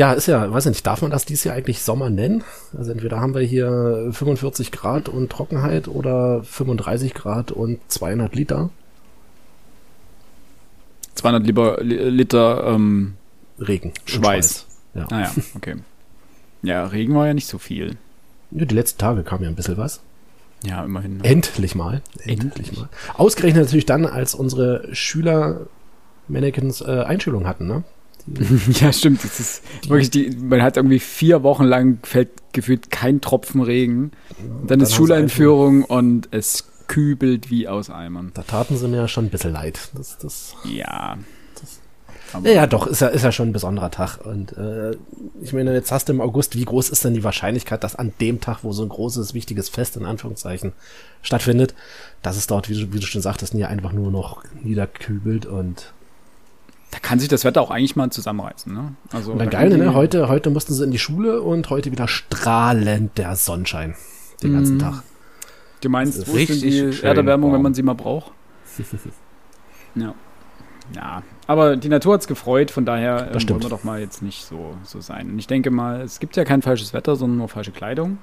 Ja, ist ja, weiß ich nicht, darf man das dieses Jahr eigentlich Sommer nennen? Also entweder haben wir hier 45 Grad und Trockenheit oder 35 Grad und 200 Liter. 200 lieber, Liter ähm, Regen. Schweiß. Ja. Ah ja, okay. Ja, Regen war ja nicht so viel. Ja, die letzten Tage kam ja ein bisschen was. Ja, immerhin. Ne? Endlich mal. Endlich, Endlich mal. Ausgerechnet natürlich dann, als unsere Schüler Mannequins äh, Einschulung hatten, ne? ja, stimmt. Das ist wirklich die, man hat irgendwie vier Wochen lang fällt gefühlt kein Tropfen Regen. Dann, dann ist Schuleinführung und es kübelt wie aus Eimern. Da taten sie mir ja schon ein bisschen leid. Das, das, ja. Das, ja, ja, doch, ist ja, ist ja schon ein besonderer Tag. Und äh, ich meine, jetzt hast du im August, wie groß ist denn die Wahrscheinlichkeit, dass an dem Tag, wo so ein großes, wichtiges Fest in Anführungszeichen stattfindet, dass es dort, wie du, wie du schon sagtest, nie einfach nur noch niederkübelt und da kann sich das Wetter auch eigentlich mal zusammenreißen. Ne? Also, und dann geil, ne? Heute, heute mussten sie in die Schule und heute wieder strahlend der Sonnenschein den ganzen mm. Tag. Du meinst, wo ist die Erderwärmung, wenn man sie mal braucht? ja. Ja, aber die Natur hat es gefreut, von daher ähm, wollen wir doch mal jetzt nicht so, so sein. Und ich denke mal, es gibt ja kein falsches Wetter, sondern nur falsche Kleidung.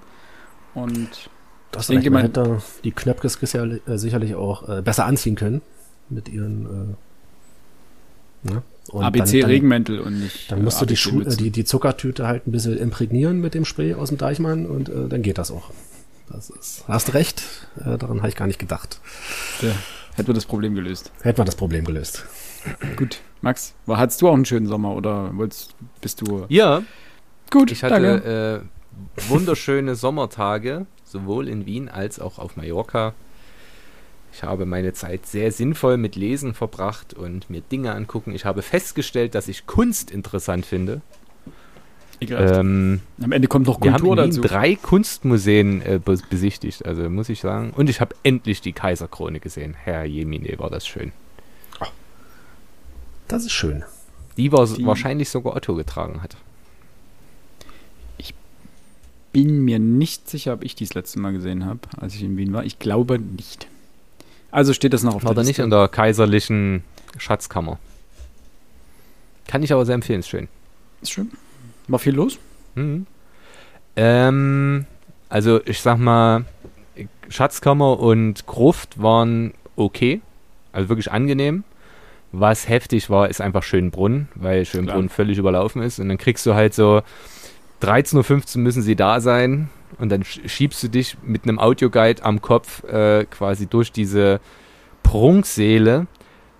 Und das ich denke, man hätte die Knöpkes äh, sicherlich auch äh, besser anziehen können mit ihren äh, ne? ABC-Regenmäntel und nicht. Dann musst äh, du die, Schu die, die Zuckertüte halt ein bisschen imprägnieren mit dem Spray aus dem Deichmann und äh, dann geht das auch. Das ist, hast recht, äh, daran habe ich gar nicht gedacht. Ja, hätten wir das Problem gelöst. Hätten wir das Problem gelöst. Gut, Max, war, hattest du auch einen schönen Sommer oder wolltest, bist du? Ja. Gut, ich hatte äh, wunderschöne Sommertage, sowohl in Wien als auch auf Mallorca. Ich habe meine Zeit sehr sinnvoll mit Lesen verbracht und mir Dinge angucken. Ich habe festgestellt, dass ich Kunst interessant finde. Ähm, Am Ende kommt noch Kultur wir haben dazu. drei Kunstmuseen äh, besichtigt, also muss ich sagen. Und ich habe endlich die Kaiserkrone gesehen. Herr Jemine, war das schön. Das ist schön. Die, war die wahrscheinlich sogar Otto getragen hat. Ich bin mir nicht sicher, ob ich die das letzte Mal gesehen habe, als ich in Wien war. Ich glaube nicht. Also steht das noch auf war der Liste. nicht in der kaiserlichen Schatzkammer. Kann ich aber sehr empfehlen, ist schön. Ist schön. War viel los? Mhm. Ähm, also ich sag mal, Schatzkammer und Gruft waren okay. Also wirklich angenehm. Was heftig war, ist einfach Schönbrunn, weil Schönbrunn Klar. völlig überlaufen ist. Und dann kriegst du halt so 13.15 Uhr müssen sie da sein. Und dann schiebst du dich mit einem Audioguide am Kopf äh, quasi durch diese Prunkseele.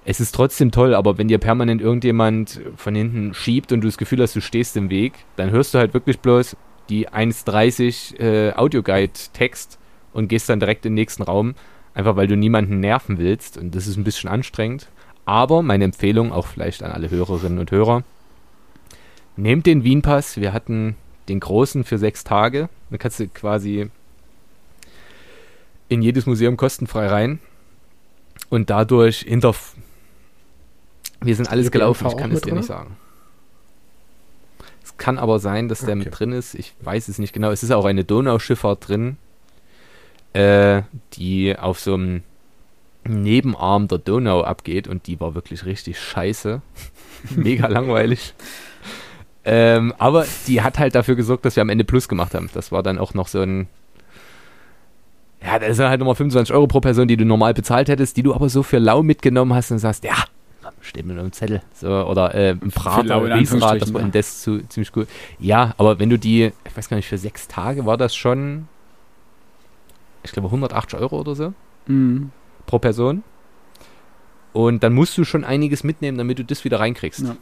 Es ist trotzdem toll, aber wenn dir permanent irgendjemand von hinten schiebt und du das Gefühl hast, du stehst im Weg, dann hörst du halt wirklich bloß die 1,30 äh, Audioguide-Text und gehst dann direkt in den nächsten Raum, einfach weil du niemanden nerven willst. Und das ist ein bisschen anstrengend. Aber meine Empfehlung auch vielleicht an alle Hörerinnen und Hörer, nehmt den Wien-Pass, wir hatten den großen für sechs Tage, dann kannst du quasi in jedes Museum kostenfrei rein und dadurch hinter wir sind alles gelaufen, ich kann es dir nicht sagen. Es kann aber sein, dass der okay. mit drin ist. Ich weiß es nicht genau. Es ist auch eine Donauschifffahrt drin, äh, die auf so einem Nebenarm der Donau abgeht und die war wirklich richtig scheiße. Mega langweilig. Ähm, aber die hat halt dafür gesorgt, dass wir am Ende Plus gemacht haben. Das war dann auch noch so ein. Ja, das ist halt nochmal 25 Euro pro Person, die du normal bezahlt hättest, die du aber so für lau mitgenommen hast und sagst, ja, steht mit einem Zettel. So, oder äh, ein Prater, Riesenrad, das war in das zu, ziemlich cool. Ja, aber wenn du die, ich weiß gar nicht, für sechs Tage war das schon, ich glaube 180 Euro oder so mhm. pro Person. Und dann musst du schon einiges mitnehmen, damit du das wieder reinkriegst. Ja.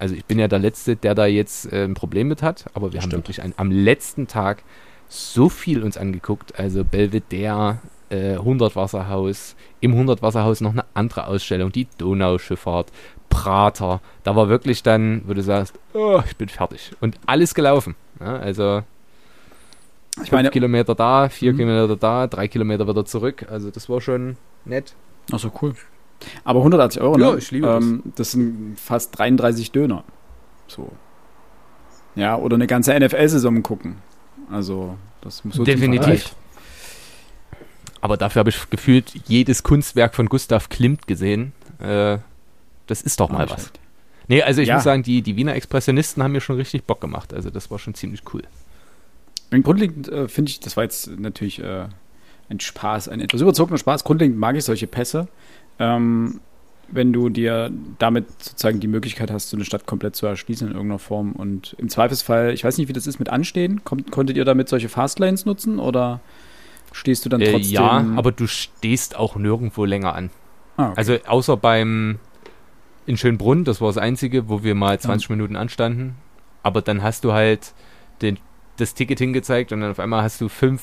Also ich bin ja der Letzte, der da jetzt äh, ein Problem mit hat, aber wir Stimmt. haben wirklich ein, am letzten Tag so viel uns angeguckt. Also Belvedere, äh, 100 Wasserhaus, im 100 Wasserhaus noch eine andere Ausstellung, die Donauschifffahrt, Prater. Da war wirklich dann, wo du sagst, oh, ich bin fertig. Und alles gelaufen. Ja, also ich meine, Kilometer da, vier mhm. Kilometer da, drei Kilometer wieder zurück. Also das war schon nett. Achso, cool. Aber 180 Euro, ne? Ja, ich liebe ähm, das. Das sind fast 33 Döner. So. Ja, oder eine ganze NFL-Saison gucken. Also, das muss so Definitiv. Aber dafür habe ich gefühlt jedes Kunstwerk von Gustav Klimt gesehen. Äh, das ist doch mal was. Nee, also ich ja. muss sagen, die, die Wiener Expressionisten haben mir schon richtig Bock gemacht. Also das war schon ziemlich cool. Grundlegend äh, finde ich, das war jetzt natürlich äh, ein Spaß, ein etwas überzogener Spaß. Grundlegend mag ich solche Pässe. Ähm, wenn du dir damit sozusagen die Möglichkeit hast, so eine Stadt komplett zu erschließen in irgendeiner Form. Und im Zweifelsfall, ich weiß nicht, wie das ist mit Anstehen. Kommt, konntet ihr damit solche Fastlanes nutzen oder stehst du dann äh, trotzdem? ja, aber du stehst auch nirgendwo länger an. Ah, okay. Also außer beim in Schönbrunn, das war das Einzige, wo wir mal 20 ja. Minuten anstanden. Aber dann hast du halt den, das Ticket hingezeigt und dann auf einmal hast du fünf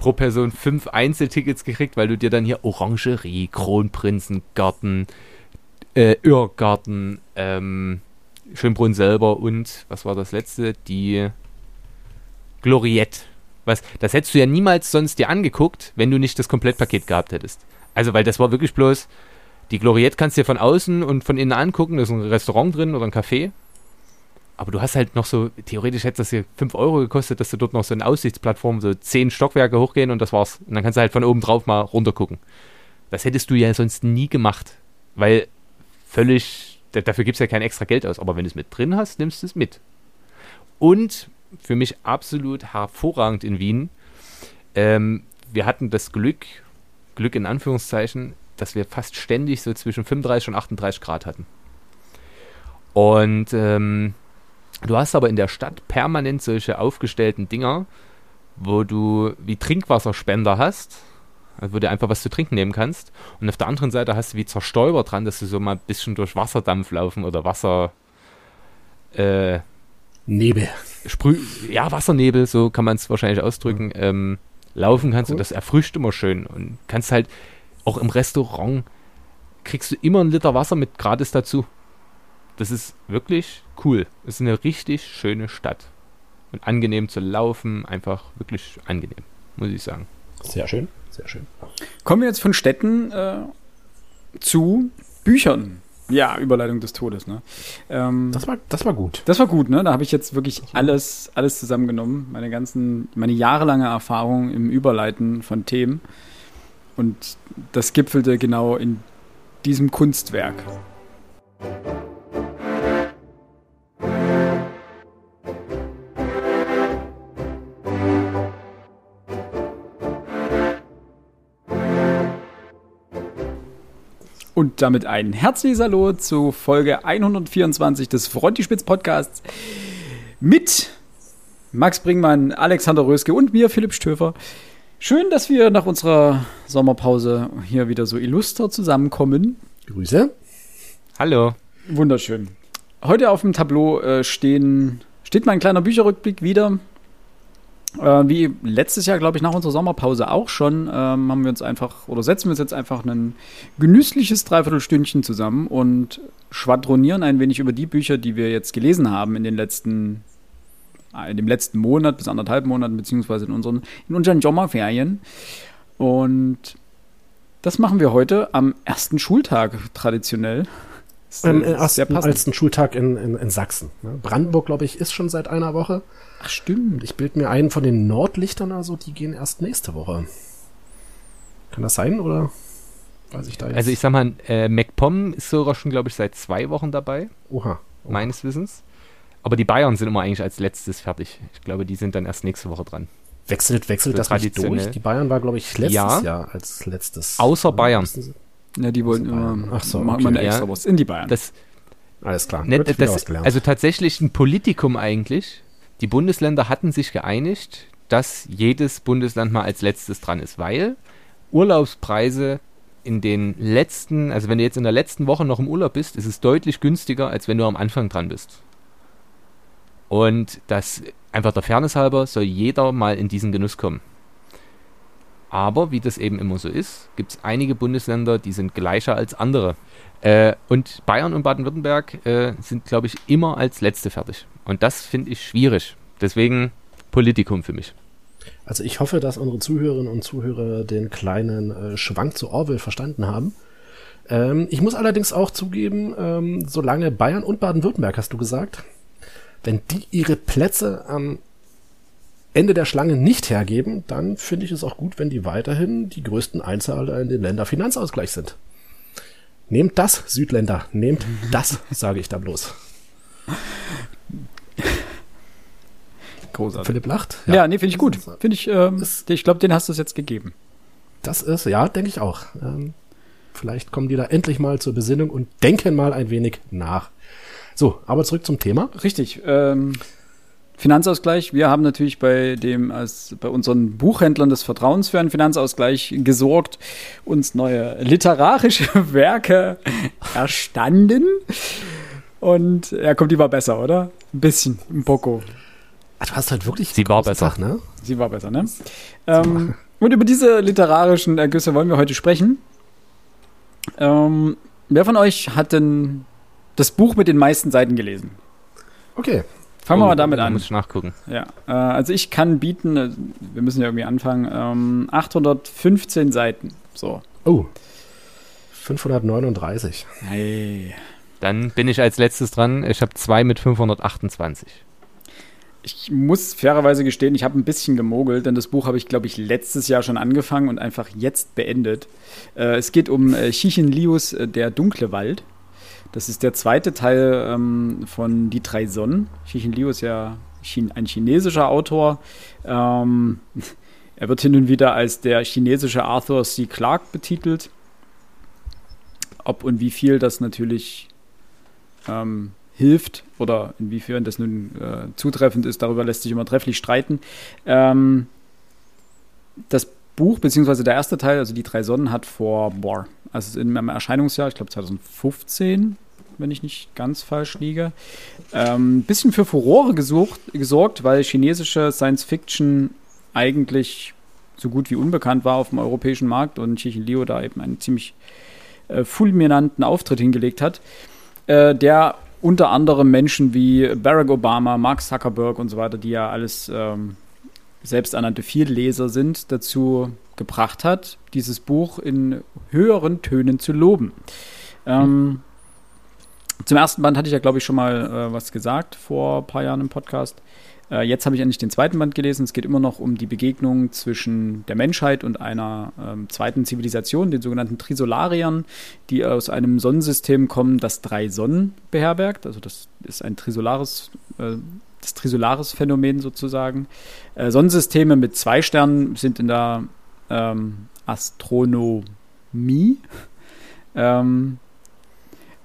pro Person fünf Einzeltickets gekriegt, weil du dir dann hier Orangerie, Kronprinzengarten, äh, Irrgarten, ähm, Schönbrunn selber und, was war das letzte? Die Gloriette. Was, das hättest du ja niemals sonst dir angeguckt, wenn du nicht das Komplettpaket gehabt hättest. Also, weil das war wirklich bloß, die Gloriette kannst du dir von außen und von innen angucken, da ist ein Restaurant drin oder ein Café. Aber du hast halt noch so, theoretisch hätte das hier 5 Euro gekostet, dass du dort noch so eine Aussichtsplattform, so 10 Stockwerke hochgehen und das war's. Und dann kannst du halt von oben drauf mal runter gucken. Das hättest du ja sonst nie gemacht. Weil völlig, dafür gibst du ja kein extra Geld aus. Aber wenn du es mit drin hast, nimmst du es mit. Und für mich absolut hervorragend in Wien, ähm, wir hatten das Glück, Glück in Anführungszeichen, dass wir fast ständig so zwischen 35 und 38 Grad hatten. Und ähm, Du hast aber in der Stadt permanent solche aufgestellten Dinger, wo du wie Trinkwasserspender hast, also wo du einfach was zu trinken nehmen kannst. Und auf der anderen Seite hast du wie Zerstäuber dran, dass du so mal ein bisschen durch Wasserdampf laufen oder Wasser. Äh, Nebel. Sprüh ja, Wassernebel, so kann man es wahrscheinlich ausdrücken, mhm. ähm, laufen kannst. Cool. Und das erfrischt immer schön. Und kannst halt auch im Restaurant kriegst du immer einen Liter Wasser mit gratis dazu. Das ist wirklich cool. Es ist eine richtig schöne Stadt. Und angenehm zu laufen, einfach wirklich angenehm, muss ich sagen. Sehr schön, sehr schön. Kommen wir jetzt von Städten äh, zu Büchern. Ja, Überleitung des Todes, ne? Ähm, das, war, das war gut. Das war gut, ne? Da habe ich jetzt wirklich alles, alles zusammengenommen. Meine ganzen, meine jahrelange Erfahrung im Überleiten von Themen. Und das gipfelte genau in diesem Kunstwerk. Und damit ein herzliches Hallo zu Folge 124 des Frontispitz Podcasts mit Max Bringmann, Alexander Röske und mir, Philipp Stöfer. Schön, dass wir nach unserer Sommerpause hier wieder so illuster zusammenkommen. Grüße. Hallo. Wunderschön. Heute auf dem Tableau äh, stehen, steht mein kleiner Bücherrückblick wieder. Äh, wie letztes Jahr, glaube ich, nach unserer Sommerpause auch schon, ähm, haben wir uns einfach oder setzen wir uns jetzt einfach ein genüssliches Dreiviertelstündchen zusammen und schwadronieren ein wenig über die Bücher, die wir jetzt gelesen haben in den letzten, äh, in dem letzten Monat bis anderthalb Monaten, beziehungsweise in unseren, in unseren Sommerferien. Und das machen wir heute am ersten Schultag traditionell. Am äh, ersten Schultag in, in, in Sachsen. Ne? Brandenburg, glaube ich, ist schon seit einer Woche. Ach stimmt. Ich bilde mir einen von den Nordlichtern, also die gehen erst nächste Woche. Kann das sein oder weiß ich da jetzt? Also ich sag mal, äh, MacPom ist sogar schon, glaube ich, seit zwei Wochen dabei. Oha, oha. Meines Wissens. Aber die Bayern sind immer eigentlich als letztes fertig. Ich glaube, die sind dann erst nächste Woche dran. Wechselt, wechselt das nicht durch? Die Bayern war, glaube ich, letztes ja, Jahr als letztes. Außer Bayern. Ja, die wollten immer, Ach so, okay. eine extra ja, in die Bayern. Das, Alles klar. Ne, das, also tatsächlich ein Politikum eigentlich, die Bundesländer hatten sich geeinigt, dass jedes Bundesland mal als letztes dran ist, weil Urlaubspreise in den letzten, also wenn du jetzt in der letzten Woche noch im Urlaub bist, ist es deutlich günstiger, als wenn du am Anfang dran bist. Und das einfach der Fairness halber soll jeder mal in diesen Genuss kommen. Aber wie das eben immer so ist, gibt es einige Bundesländer, die sind gleicher als andere. Äh, und Bayern und Baden-Württemberg äh, sind, glaube ich, immer als letzte fertig. Und das finde ich schwierig. Deswegen Politikum für mich. Also ich hoffe, dass unsere Zuhörerinnen und Zuhörer den kleinen äh, Schwank zu Orwell verstanden haben. Ähm, ich muss allerdings auch zugeben, ähm, solange Bayern und Baden-Württemberg, hast du gesagt, wenn die ihre Plätze am Ende der Schlange nicht hergeben, dann finde ich es auch gut, wenn die weiterhin die größten Einzahler in den Länderfinanzausgleich sind. Nehmt das, Südländer, nehmt das, sage ich da bloß. Großartig. Philipp lacht. Ja, ja nee, finde ich gut. Finde ich, ähm, ich glaube, den hast du es jetzt gegeben. Das ist, ja, denke ich auch. Ähm, vielleicht kommen die da endlich mal zur Besinnung und denken mal ein wenig nach. So, aber zurück zum Thema. Richtig. Ähm, Finanzausgleich. Wir haben natürlich bei dem, als bei unseren Buchhändlern des Vertrauens für einen Finanzausgleich gesorgt, uns neue literarische Werke erstanden. Und ja, kommt, die war besser, oder? Ein bisschen, ein Bocco. Ach, du hast halt wirklich. Sie war besser, Tag, ne? Sie war besser, ne? Ähm, und über diese literarischen Ergüsse wollen wir heute sprechen. Ähm, wer von euch hat denn das Buch mit den meisten Seiten gelesen? Okay. Fangen oh, wir mal damit an. Muss ich nachgucken. Ja, äh, also ich kann bieten, äh, wir müssen ja irgendwie anfangen, ähm, 815 Seiten. So. Oh. 539. Hey. Dann bin ich als letztes dran. Ich habe zwei mit 528. Ich muss fairerweise gestehen, ich habe ein bisschen gemogelt, denn das Buch habe ich, glaube ich, letztes Jahr schon angefangen und einfach jetzt beendet. Äh, es geht um äh, Chichin Lius, äh, Der dunkle Wald. Das ist der zweite Teil ähm, von Die drei Sonnen. Chichin Liu ist ja ein chinesischer Autor. Ähm, er wird hin und wieder als der chinesische Arthur C. Clarke betitelt. Ob und wie viel das natürlich ähm, hilft oder inwiefern das nun äh, zutreffend ist, darüber lässt sich immer trefflich streiten. Ähm, das Buch, beziehungsweise der erste Teil, also die drei Sonnen, hat vor, boah, also in meinem Erscheinungsjahr, ich glaube 2015, wenn ich nicht ganz falsch liege, ein ähm, bisschen für Furore gesucht, gesorgt, weil chinesische Science Fiction eigentlich so gut wie unbekannt war auf dem europäischen Markt und Chichin Liu da eben einen ziemlich äh, fulminanten Auftritt hingelegt hat, äh, der unter anderem Menschen wie Barack Obama, Mark Zuckerberg und so weiter, die ja alles ähm, selbsternannte Vielleser sind, dazu gebracht hat, dieses Buch in höheren Tönen zu loben. Ähm, zum ersten Band hatte ich ja, glaube ich, schon mal äh, was gesagt vor ein paar Jahren im Podcast. Äh, jetzt habe ich endlich den zweiten Band gelesen. Es geht immer noch um die Begegnung zwischen der Menschheit und einer ähm, zweiten Zivilisation, den sogenannten Trisolariern, die aus einem Sonnensystem kommen, das drei Sonnen beherbergt. Also das ist ein Trisolaris, äh, das Trisolaris-Phänomen sozusagen. Äh, Sonnensysteme mit zwei Sternen sind in der ähm, Astronomie. Ähm,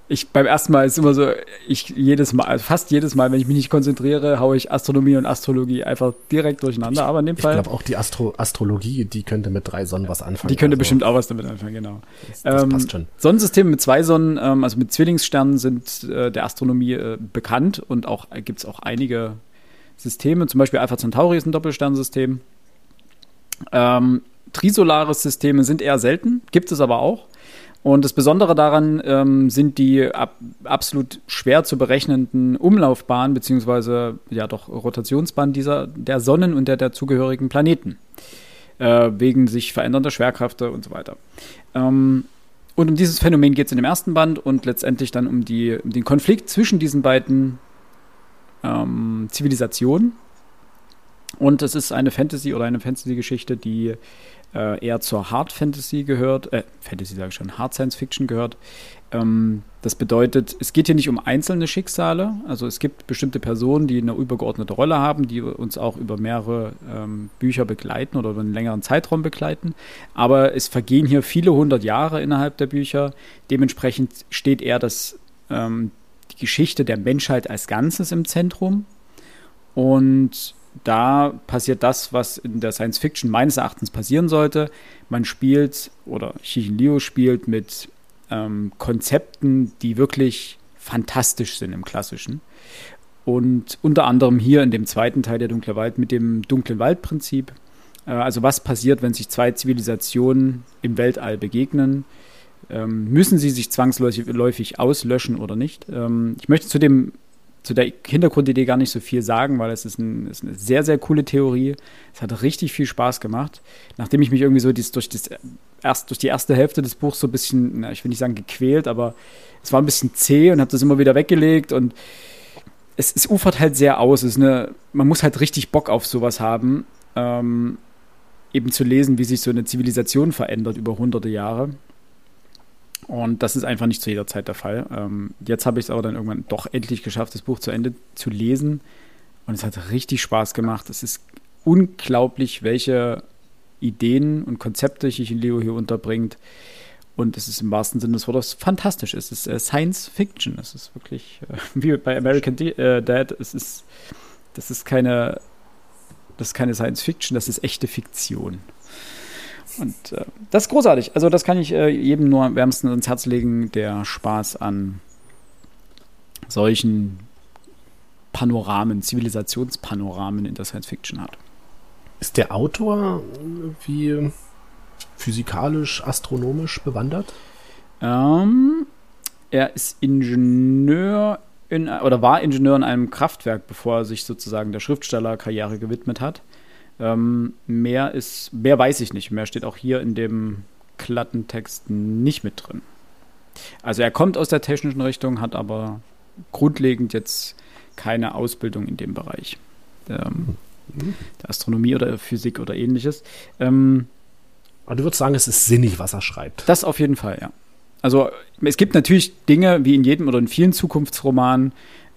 ich beim ersten Mal ist immer so, ich jedes Mal, also fast jedes Mal, wenn ich mich nicht konzentriere, haue ich Astronomie und Astrologie einfach direkt durcheinander. Ich, Aber in dem Fall. Ich glaube auch die Astro Astrologie, die könnte mit drei Sonnen was anfangen. Die könnte also, bestimmt auch was damit anfangen, genau. Das, das ähm, passt schon. Sonnensysteme mit zwei Sonnen, ähm, also mit Zwillingssternen, sind äh, der Astronomie äh, bekannt und auch äh, gibt es auch einige Systeme. Zum Beispiel Alpha Centauri ist ein Doppelsternsystem. Ähm, Trisolares Systeme sind eher selten, gibt es aber auch. Und das Besondere daran ähm, sind die ab, absolut schwer zu berechnenden Umlaufbahnen beziehungsweise ja doch Rotationsbahnen dieser der Sonnen und der dazugehörigen Planeten äh, wegen sich verändernder Schwerkräfte und so weiter. Ähm, und um dieses Phänomen geht es in dem ersten Band und letztendlich dann um, die, um den Konflikt zwischen diesen beiden ähm, Zivilisationen. Und es ist eine Fantasy oder eine Fantasy-Geschichte, die äh, eher zur Hard Fantasy gehört, äh, Fantasy sage ich schon, Hard Science Fiction gehört. Ähm, das bedeutet, es geht hier nicht um einzelne Schicksale, also es gibt bestimmte Personen, die eine übergeordnete Rolle haben, die uns auch über mehrere ähm, Bücher begleiten oder über einen längeren Zeitraum begleiten, aber es vergehen hier viele hundert Jahre innerhalb der Bücher, dementsprechend steht eher das, ähm, die Geschichte der Menschheit als Ganzes im Zentrum. Und da passiert das, was in der Science Fiction meines Erachtens passieren sollte. Man spielt, oder Xixin Liu spielt mit ähm, Konzepten, die wirklich fantastisch sind im Klassischen. Und unter anderem hier in dem zweiten Teil der Dunkle Wald mit dem Dunklen Wald-Prinzip. Äh, also was passiert, wenn sich zwei Zivilisationen im Weltall begegnen? Ähm, müssen sie sich zwangsläufig auslöschen oder nicht? Ähm, ich möchte zu dem zu der Hintergrundidee gar nicht so viel sagen, weil es ist, ein, ist, eine sehr, sehr coole Theorie. Es hat richtig viel Spaß gemacht. Nachdem ich mich irgendwie so dies, durch, das, erst, durch die erste Hälfte des Buchs so ein bisschen, na, ich will nicht sagen gequält, aber es war ein bisschen zäh und habe das immer wieder weggelegt und es, es ufert halt sehr aus. Es ist eine, man muss halt richtig Bock auf sowas haben, ähm, eben zu lesen, wie sich so eine Zivilisation verändert über hunderte Jahre. Und das ist einfach nicht zu jeder Zeit der Fall. Ähm, jetzt habe ich es aber dann irgendwann doch endlich geschafft, das Buch zu Ende zu lesen. Und es hat richtig Spaß gemacht. Es ist unglaublich, welche Ideen und Konzepte Leo hier unterbringt. Und es ist im wahrsten Sinne des Wortes fantastisch. Es ist äh, Science Fiction. Es ist wirklich äh, wie bei American äh, Dad. Es ist, das ist keine, das ist keine Science Fiction, das ist echte Fiktion. Und äh, das ist großartig. Also das kann ich äh, jedem nur wärmstens ins Herz legen, der Spaß an solchen Panoramen, Zivilisationspanoramen in der Science Fiction hat. Ist der Autor wie physikalisch, astronomisch bewandert? Ähm, er ist Ingenieur in, oder war Ingenieur in einem Kraftwerk, bevor er sich sozusagen der Schriftstellerkarriere gewidmet hat. Ähm, mehr ist, mehr weiß ich nicht. Mehr steht auch hier in dem Klattentext nicht mit drin. Also er kommt aus der technischen Richtung, hat aber grundlegend jetzt keine Ausbildung in dem Bereich. Ähm, mhm. Der Astronomie oder Physik oder ähnliches. Ähm, aber du würdest sagen, es ist sinnig, was er schreibt. Das auf jeden Fall, ja. Also es gibt natürlich Dinge, wie in jedem oder in vielen Zukunftsromanen,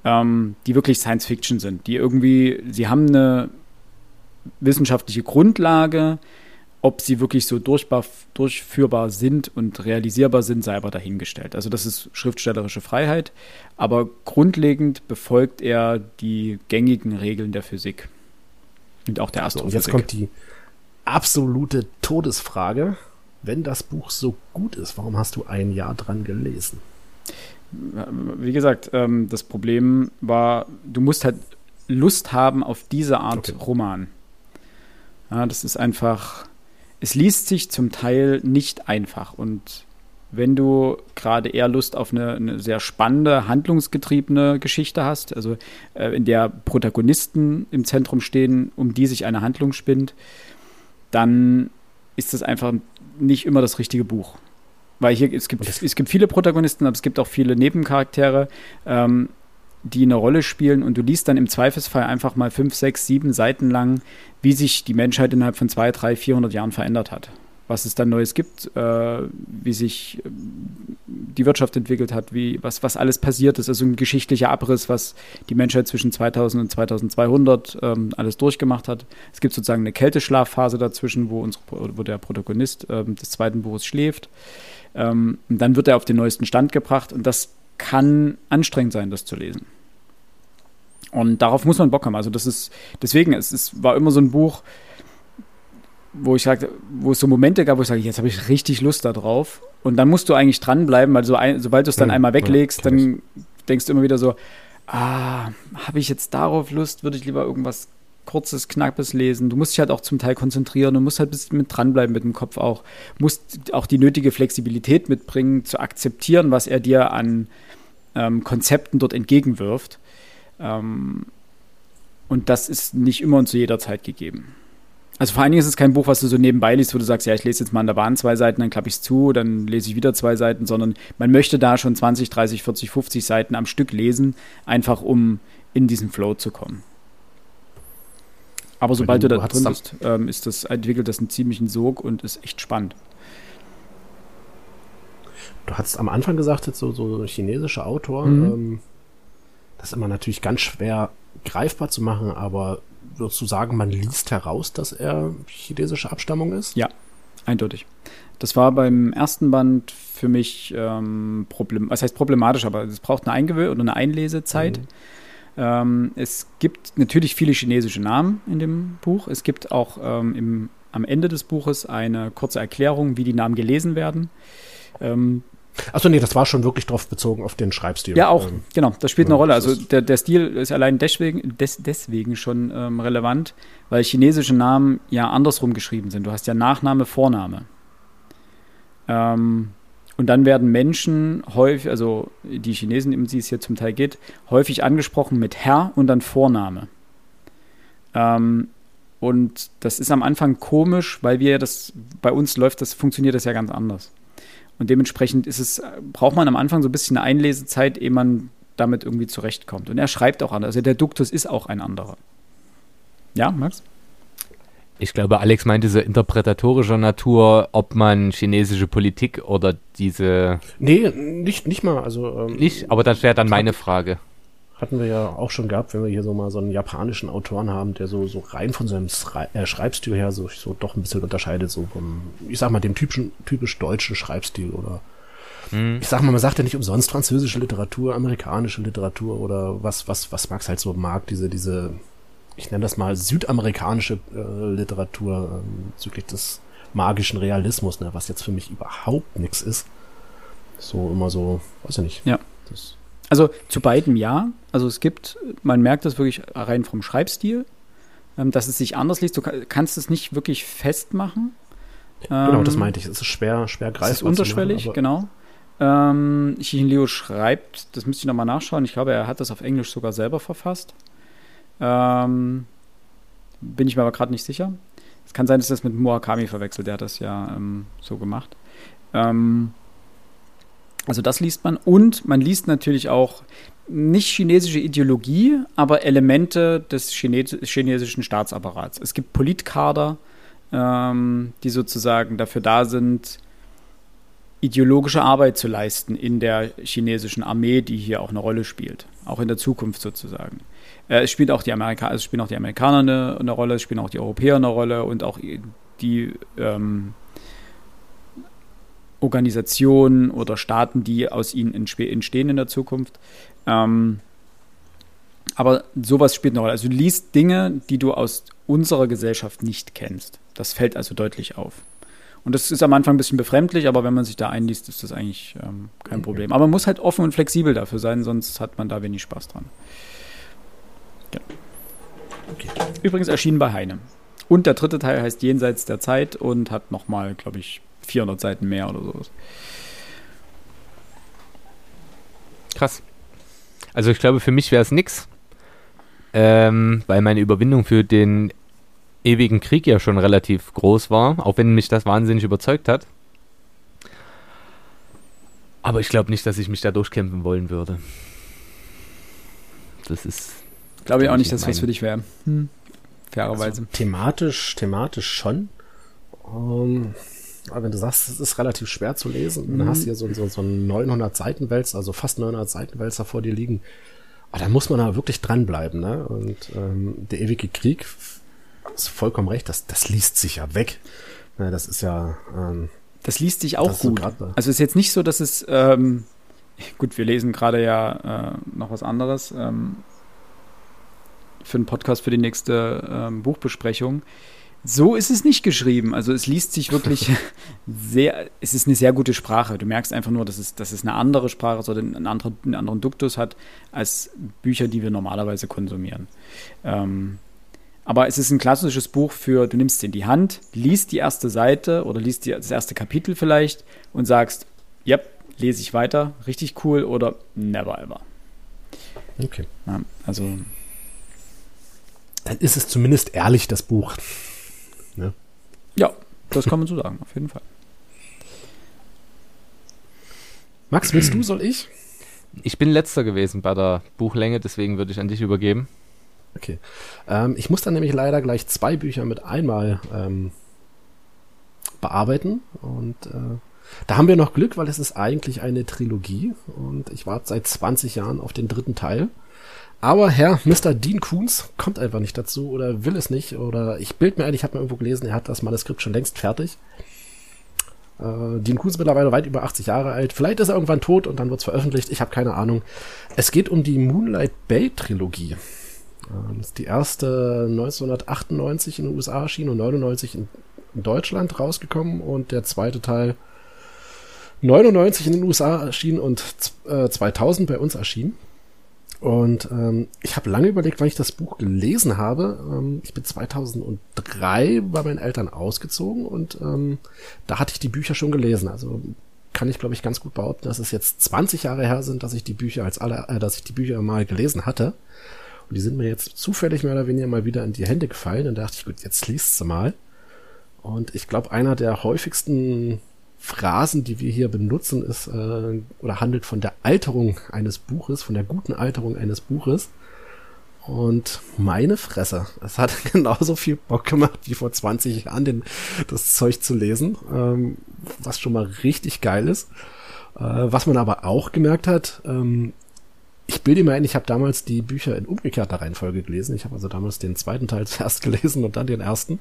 ähm, die wirklich Science Fiction sind, die irgendwie, sie haben eine wissenschaftliche Grundlage. Ob sie wirklich so durchführbar sind und realisierbar sind, sei aber dahingestellt. Also das ist schriftstellerische Freiheit, aber grundlegend befolgt er die gängigen Regeln der Physik und auch der Astrophysik. Und jetzt kommt die absolute Todesfrage. Wenn das Buch so gut ist, warum hast du ein Jahr dran gelesen? Wie gesagt, ähm, das Problem war, du musst halt Lust haben auf diese Art okay. Roman. Ja, das ist einfach, es liest sich zum Teil nicht einfach. Und wenn du gerade eher Lust auf eine, eine, sehr spannende, handlungsgetriebene Geschichte hast, also äh, in der Protagonisten im Zentrum stehen, um die sich eine Handlung spinnt, dann ist das einfach nicht immer das richtige Buch. Weil hier, es gibt, es gibt viele Protagonisten, aber es gibt auch viele Nebencharaktere. Ähm, die eine Rolle spielen und du liest dann im Zweifelsfall einfach mal fünf, sechs, sieben Seiten lang, wie sich die Menschheit innerhalb von zwei, drei, vierhundert Jahren verändert hat. Was es dann Neues gibt, äh, wie sich äh, die Wirtschaft entwickelt hat, wie, was, was alles passiert ist. Also ein geschichtlicher Abriss, was die Menschheit zwischen 2000 und 2200 ähm, alles durchgemacht hat. Es gibt sozusagen eine Kälteschlafphase dazwischen, wo, unsere, wo der Protagonist ähm, des zweiten Buches schläft. Ähm, und dann wird er auf den neuesten Stand gebracht und das kann anstrengend sein, das zu lesen. Und darauf muss man Bock haben. Also das ist, deswegen, es ist, war immer so ein Buch, wo ich sagte, wo es so Momente gab, wo ich sage, jetzt habe ich richtig Lust darauf. Und dann musst du eigentlich dranbleiben, weil so ein, sobald du es dann mhm, einmal weglegst, ja, dann denkst du immer wieder so, ah, habe ich jetzt darauf Lust, würde ich lieber irgendwas kurzes, knappes lesen. Du musst dich halt auch zum Teil konzentrieren und musst halt ein bisschen mit dranbleiben mit dem Kopf auch. Musst auch die nötige Flexibilität mitbringen, zu akzeptieren, was er dir an ähm, Konzepten dort entgegenwirft. Ähm, und das ist nicht immer und zu jeder Zeit gegeben. Also vor allen Dingen ist es kein Buch, was du so nebenbei liest, wo du sagst, ja, ich lese jetzt mal an der Bahn zwei Seiten, dann klappe ich es zu, dann lese ich wieder zwei Seiten, sondern man möchte da schon 20, 30, 40, 50 Seiten am Stück lesen, einfach um in diesen Flow zu kommen. Aber sobald du, da drin bist, ähm, ist das, entwickelt das einen ziemlichen Sog und ist echt spannend. Du hast am Anfang gesagt, jetzt so, so chinesische Autor, mhm. ähm, das ist immer natürlich ganz schwer greifbar zu machen, aber würdest du sagen, man liest heraus, dass er chinesische Abstammung ist? Ja, eindeutig. Das war beim ersten Band für mich ähm, problem, was heißt problematisch, aber es braucht eine Eingewöhnung oder eine Einlesezeit. Mhm. Ähm, es gibt natürlich viele chinesische Namen in dem Buch. Es gibt auch ähm, im, am Ende des Buches eine kurze Erklärung, wie die Namen gelesen werden. Ähm, Achso, nee, das war schon wirklich drauf bezogen auf den Schreibstil. Ja, auch, ähm, genau, das spielt ja, eine Rolle. Also der, der Stil ist allein deswegen, des, deswegen schon ähm, relevant, weil chinesische Namen ja andersrum geschrieben sind. Du hast ja Nachname, Vorname. Ähm, und dann werden Menschen häufig, also die Chinesen, um die es hier zum Teil geht, häufig angesprochen mit Herr und dann Vorname. Ähm, und das ist am Anfang komisch, weil wir das, bei uns läuft das, funktioniert das ja ganz anders. Und dementsprechend ist es, braucht man am Anfang so ein bisschen eine Einlesezeit, ehe man damit irgendwie zurechtkommt. Und er schreibt auch anders. Also der Duktus ist auch ein anderer. Ja, Max? Ich glaube, Alex meinte so interpretatorischer Natur, ob man chinesische Politik oder diese. Nee, nicht, nicht mal. Also, ähm, nicht, aber das wäre dann meine Frage. Hatten wir ja auch schon gehabt, wenn wir hier so mal so einen japanischen Autoren haben, der so, so rein von seinem äh, Schreibstil her so, so doch ein bisschen unterscheidet, so vom, ich sag mal, dem typischen, typisch deutschen Schreibstil oder hm. ich sag mal, man sagt ja nicht umsonst französische Literatur, amerikanische Literatur oder was, was, was Max halt so mag, diese, diese, ich nenne das mal südamerikanische äh, Literatur ähm, bezüglich des magischen Realismus, ne, was jetzt für mich überhaupt nichts ist. So immer so, weiß ich nicht. Ja. Das also zu beidem ja. Also es gibt, man merkt das wirklich rein vom Schreibstil, ähm, dass es sich anders liest. Du kannst es nicht wirklich festmachen. Genau, das ähm, meinte ich. Es ist schwer, schwer greifbar. Es ist unterschwellig, machen, genau. Ähm, Chichin Leo schreibt, das müsste ich nochmal nachschauen. Ich glaube, er hat das auf Englisch sogar selber verfasst. Ähm, bin ich mir aber gerade nicht sicher. Es kann sein, dass das mit Murakami verwechselt. Der hat das ja ähm, so gemacht. Ähm, also das liest man und man liest natürlich auch nicht chinesische Ideologie, aber Elemente des Chines chinesischen Staatsapparats. Es gibt Politkader, ähm, die sozusagen dafür da sind, ideologische Arbeit zu leisten in der chinesischen Armee, die hier auch eine Rolle spielt, auch in der Zukunft sozusagen. Äh, es spielt auch die Amerikaner, es spielen auch die Amerikaner eine, eine, Rolle, es spielen auch die Europäer eine Rolle und auch die ähm, Organisationen oder Staaten, die aus ihnen entstehen in der Zukunft. Ähm, aber sowas spielt eine Rolle. Also du liest Dinge, die du aus unserer Gesellschaft nicht kennst. Das fällt also deutlich auf. Und das ist am Anfang ein bisschen befremdlich, aber wenn man sich da einliest, ist das eigentlich ähm, kein Problem. Aber man muss halt offen und flexibel dafür sein, sonst hat man da wenig Spaß dran. Ja. Okay. Übrigens erschienen bei Heine. Und der dritte Teil heißt Jenseits der Zeit und hat nochmal, glaube ich, 400 Seiten mehr oder sowas. Krass. Also ich glaube, für mich wäre es nix, ähm, weil meine Überwindung für den ewigen Krieg ja schon relativ groß war, auch wenn mich das wahnsinnig überzeugt hat. Aber ich glaube nicht, dass ich mich da durchkämpfen wollen würde. Das ist. Glaube ich auch nicht, dass das was für dich wäre. Hm. Fairerweise. Also, thematisch, thematisch schon. Um, ähm, aber wenn du sagst, es ist relativ schwer zu lesen, mhm. dann hast du hier so, so, so einen 900 Seitenwälzer, also fast 900 Seitenwälzer vor dir liegen. Aber da muss man da wirklich dranbleiben, ne? Und ähm, der ewige Krieg, ist vollkommen recht, das, das liest sich ja weg. Ja, das ist ja. Ähm, das liest sich auch gut. So also ist jetzt nicht so, dass es. Ähm, gut, wir lesen gerade ja äh, noch was anderes ähm, für einen Podcast für die nächste ähm, Buchbesprechung. So ist es nicht geschrieben. Also es liest sich wirklich sehr, es ist eine sehr gute Sprache. Du merkst einfach nur, dass es, dass es eine andere Sprache oder einen anderen, einen anderen Duktus hat als Bücher, die wir normalerweise konsumieren. Ähm, aber es ist ein klassisches Buch für, du nimmst es in die Hand, liest die erste Seite oder liest die, das erste Kapitel vielleicht und sagst, ja, lese ich weiter, richtig cool oder never ever. Okay. Ja, also. Dann ist es zumindest ehrlich, das Buch. Ne? Ja, das kann man so sagen, auf jeden Fall. Max, willst du, soll ich? Ich bin letzter gewesen bei der Buchlänge, deswegen würde ich an dich übergeben. Okay. Ähm, ich muss dann nämlich leider gleich zwei Bücher mit einmal ähm, bearbeiten und äh, da haben wir noch Glück, weil es ist eigentlich eine Trilogie und ich warte seit 20 Jahren auf den dritten Teil. Aber Herr Mr. Dean Koons kommt einfach nicht dazu oder will es nicht oder ich bild mir ein, ich habe mir irgendwo gelesen, er hat das Manuskript schon längst fertig. Äh, Dean Koons ist mittlerweile weit über 80 Jahre alt. Vielleicht ist er irgendwann tot und dann wird es veröffentlicht. Ich habe keine Ahnung. Es geht um die Moonlight Bay Trilogie. Äh, das ist die erste 1998 in den USA erschienen und 99 in, Deutschland rausgekommen und der zweite Teil 99 in den USA erschienen und äh, 2000 bei uns erschienen. Und ähm, ich habe lange überlegt, wann ich das Buch gelesen habe. Ähm, ich bin 2003 bei meinen Eltern ausgezogen und ähm, da hatte ich die Bücher schon gelesen. Also kann ich, glaube ich, ganz gut behaupten, dass es jetzt 20 Jahre her sind, dass ich die Bücher als alle, äh, dass ich die Bücher mal gelesen hatte. Und die sind mir jetzt zufällig mehr oder weniger mal wieder in die Hände gefallen. Und dachte ich, gut, jetzt liest sie mal. Und ich glaube, einer der häufigsten Phrasen, die wir hier benutzen, ist äh, oder handelt von der Alterung eines Buches, von der guten Alterung eines Buches. Und meine Fresse, es hat genauso viel Bock gemacht wie vor 20 Jahren, den, das Zeug zu lesen, ähm, was schon mal richtig geil ist. Äh, was man aber auch gemerkt hat, ähm, ich bilde mir ein, ich habe damals die Bücher in umgekehrter Reihenfolge gelesen. Ich habe also damals den zweiten Teil zuerst gelesen und dann den ersten.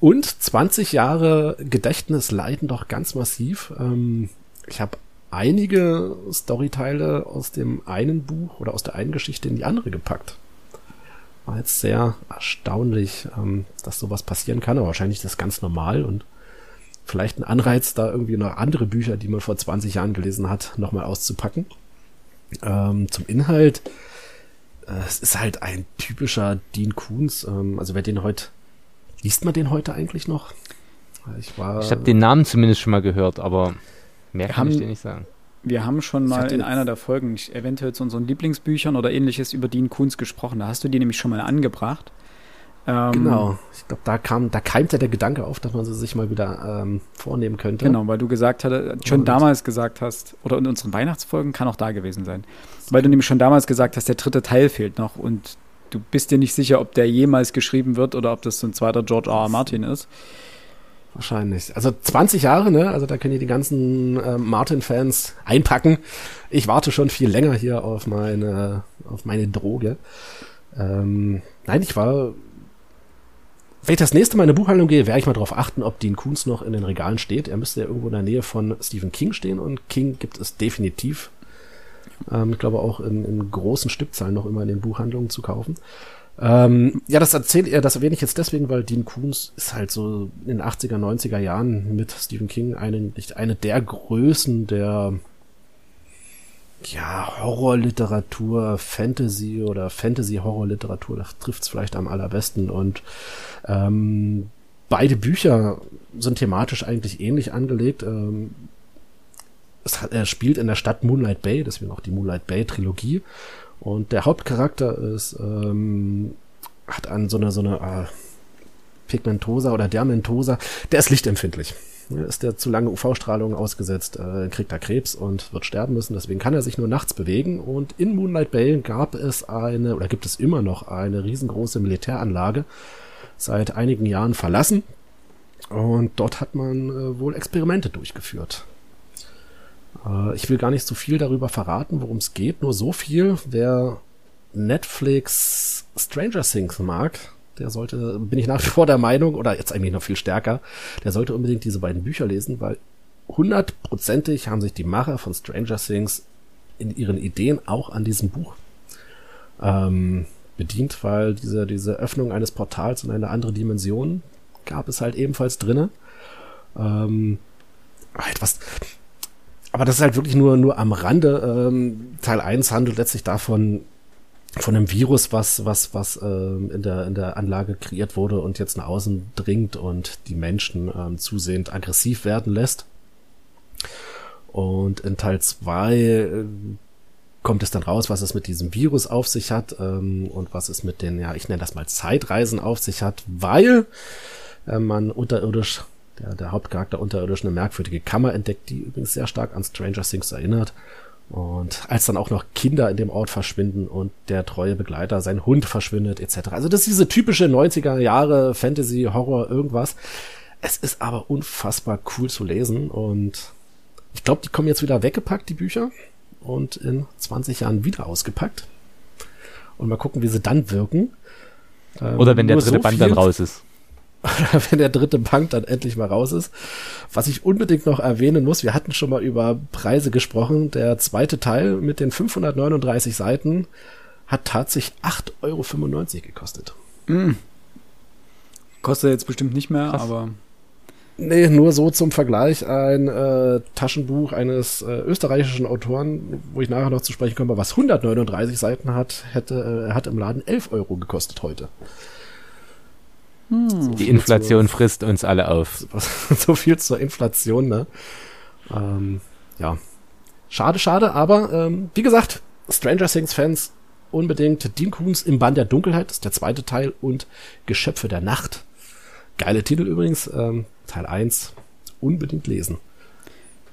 Und 20 Jahre Gedächtnis leiden doch ganz massiv. Ähm, ich habe einige Storyteile aus dem einen Buch oder aus der einen Geschichte in die andere gepackt. War jetzt sehr erstaunlich, ähm, dass sowas passieren kann, aber wahrscheinlich ist das ganz normal und vielleicht ein Anreiz, da irgendwie noch andere Bücher, die man vor 20 Jahren gelesen hat, nochmal auszupacken. Ähm, zum Inhalt. Äh, es ist halt ein typischer Dean Koons. Ähm, also wer den heute, liest man den heute eigentlich noch? Ich war. Ich habe den Namen zumindest schon mal gehört, aber mehr kann haben, ich dir nicht sagen. Wir haben schon mal in einer der Folgen eventuell zu unseren Lieblingsbüchern oder ähnliches über Dean Koons gesprochen. Da hast du die nämlich schon mal angebracht. Ähm, genau. Ich glaube, da kam, da keimte der Gedanke auf, dass man sie sich mal wieder ähm, vornehmen könnte. Genau, weil du gesagt hattest, schon Und damals gesagt hast, oder in unseren Weihnachtsfolgen kann auch da gewesen sein, weil du nämlich schon damals gesagt hast, der dritte Teil fehlt noch und du bist dir nicht sicher, ob der jemals geschrieben wird oder ob das so ein zweiter George R. R. Martin ist. Wahrscheinlich. Also 20 Jahre, ne? Also da können die die ganzen äh, Martin-Fans einpacken. Ich warte schon viel länger hier auf meine, auf meine Droge. Ähm, nein, ich war wenn ich das nächste Mal in eine Buchhandlung gehe, werde ich mal darauf achten, ob Dean Koons noch in den Regalen steht. Er müsste ja irgendwo in der Nähe von Stephen King stehen und King gibt es definitiv. Ähm, ich glaube auch in, in, großen Stückzahlen noch immer in den Buchhandlungen zu kaufen. Ähm, ja, das erzählt er, das erwähne ich jetzt deswegen, weil Dean Koons ist halt so in den 80er, 90er Jahren mit Stephen King eine, eine der Größen der ja, Horrorliteratur, Fantasy oder Fantasy-Horrorliteratur, das trifft's vielleicht am allerbesten. Und ähm, beide Bücher sind thematisch eigentlich ähnlich angelegt. Ähm, es er spielt in der Stadt Moonlight Bay, deswegen auch die Moonlight Bay Trilogie. Und der Hauptcharakter ist, ähm, hat an so eine, so eine äh, Pigmentosa oder Dermentosa, der ist lichtempfindlich. Ist der zu lange UV-Strahlung ausgesetzt, äh, kriegt er Krebs und wird sterben müssen. Deswegen kann er sich nur nachts bewegen. Und in Moonlight Bay gab es eine, oder gibt es immer noch eine riesengroße Militäranlage, seit einigen Jahren verlassen. Und dort hat man äh, wohl Experimente durchgeführt. Äh, ich will gar nicht so viel darüber verraten, worum es geht. Nur so viel, wer Netflix Stranger Things mag, der sollte, bin ich nach wie vor der Meinung, oder jetzt eigentlich noch viel stärker, der sollte unbedingt diese beiden Bücher lesen, weil hundertprozentig haben sich die Macher von Stranger Things in ihren Ideen auch an diesem Buch ähm, bedient, weil diese, diese Öffnung eines Portals in eine andere Dimension gab es halt ebenfalls drinne. Ähm, etwas, aber das ist halt wirklich nur, nur am Rande. Ähm, Teil 1 handelt letztlich davon, von einem Virus, was, was, was ähm, in, der, in der Anlage kreiert wurde und jetzt nach außen dringt und die Menschen ähm, zusehend aggressiv werden lässt. Und in Teil 2 äh, kommt es dann raus, was es mit diesem Virus auf sich hat ähm, und was es mit den, ja, ich nenne das mal Zeitreisen auf sich hat, weil äh, man unterirdisch, der, der Hauptcharakter unterirdisch eine merkwürdige Kammer entdeckt, die übrigens sehr stark an Stranger Things erinnert und als dann auch noch Kinder in dem Ort verschwinden und der treue Begleiter, sein Hund verschwindet, etc. Also das ist diese typische 90er Jahre Fantasy, Horror, irgendwas. Es ist aber unfassbar cool zu lesen und ich glaube, die kommen jetzt wieder weggepackt, die Bücher, und in 20 Jahren wieder ausgepackt. Und mal gucken, wie sie dann wirken. Oder wenn der dritte so Band dann raus ist. wenn der dritte Bank dann endlich mal raus ist. Was ich unbedingt noch erwähnen muss, wir hatten schon mal über Preise gesprochen. Der zweite Teil mit den 539 Seiten hat tatsächlich 8,95 Euro gekostet. Mm. Kostet jetzt bestimmt nicht mehr, Krass. aber. Nee, nur so zum Vergleich ein äh, Taschenbuch eines äh, österreichischen Autoren, wo ich nachher noch zu sprechen komme, was 139 Seiten hat, hätte, äh, hat im Laden 11 Euro gekostet heute. Hm. Die Inflation zur, frisst uns alle auf. So viel zur Inflation, ne? Ähm, ja. Schade, schade, aber ähm, wie gesagt, Stranger Things Fans unbedingt Dean Koons im Bann der Dunkelheit, das ist der zweite Teil, und Geschöpfe der Nacht. Geile Titel übrigens, ähm, Teil 1, unbedingt lesen.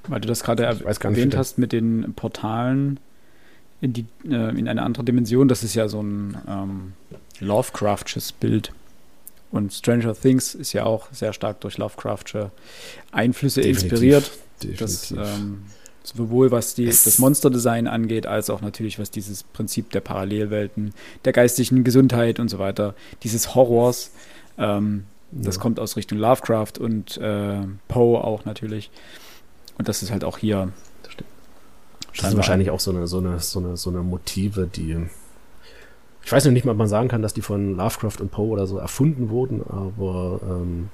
Weil du das gerade erwähnt hast mit den Portalen in, die, äh, in eine andere Dimension. Das ist ja so ein ähm, Lovecraftsches Bild. Und Stranger Things ist ja auch sehr stark durch Lovecraftsche Einflüsse Definitiv. inspiriert. Definitiv. Das, ähm, sowohl was die, das Monsterdesign angeht, als auch natürlich was dieses Prinzip der Parallelwelten, der geistigen Gesundheit und so weiter, dieses Horrors. Ähm, das kommt aus Richtung Lovecraft und äh, Poe auch natürlich. Und das ist halt auch hier. Das, das sind wahrscheinlich auch so eine, so eine, so eine, so eine Motive, die. Ich weiß noch nicht mal, ob man sagen kann, dass die von Lovecraft und Poe oder so erfunden wurden, aber ähm,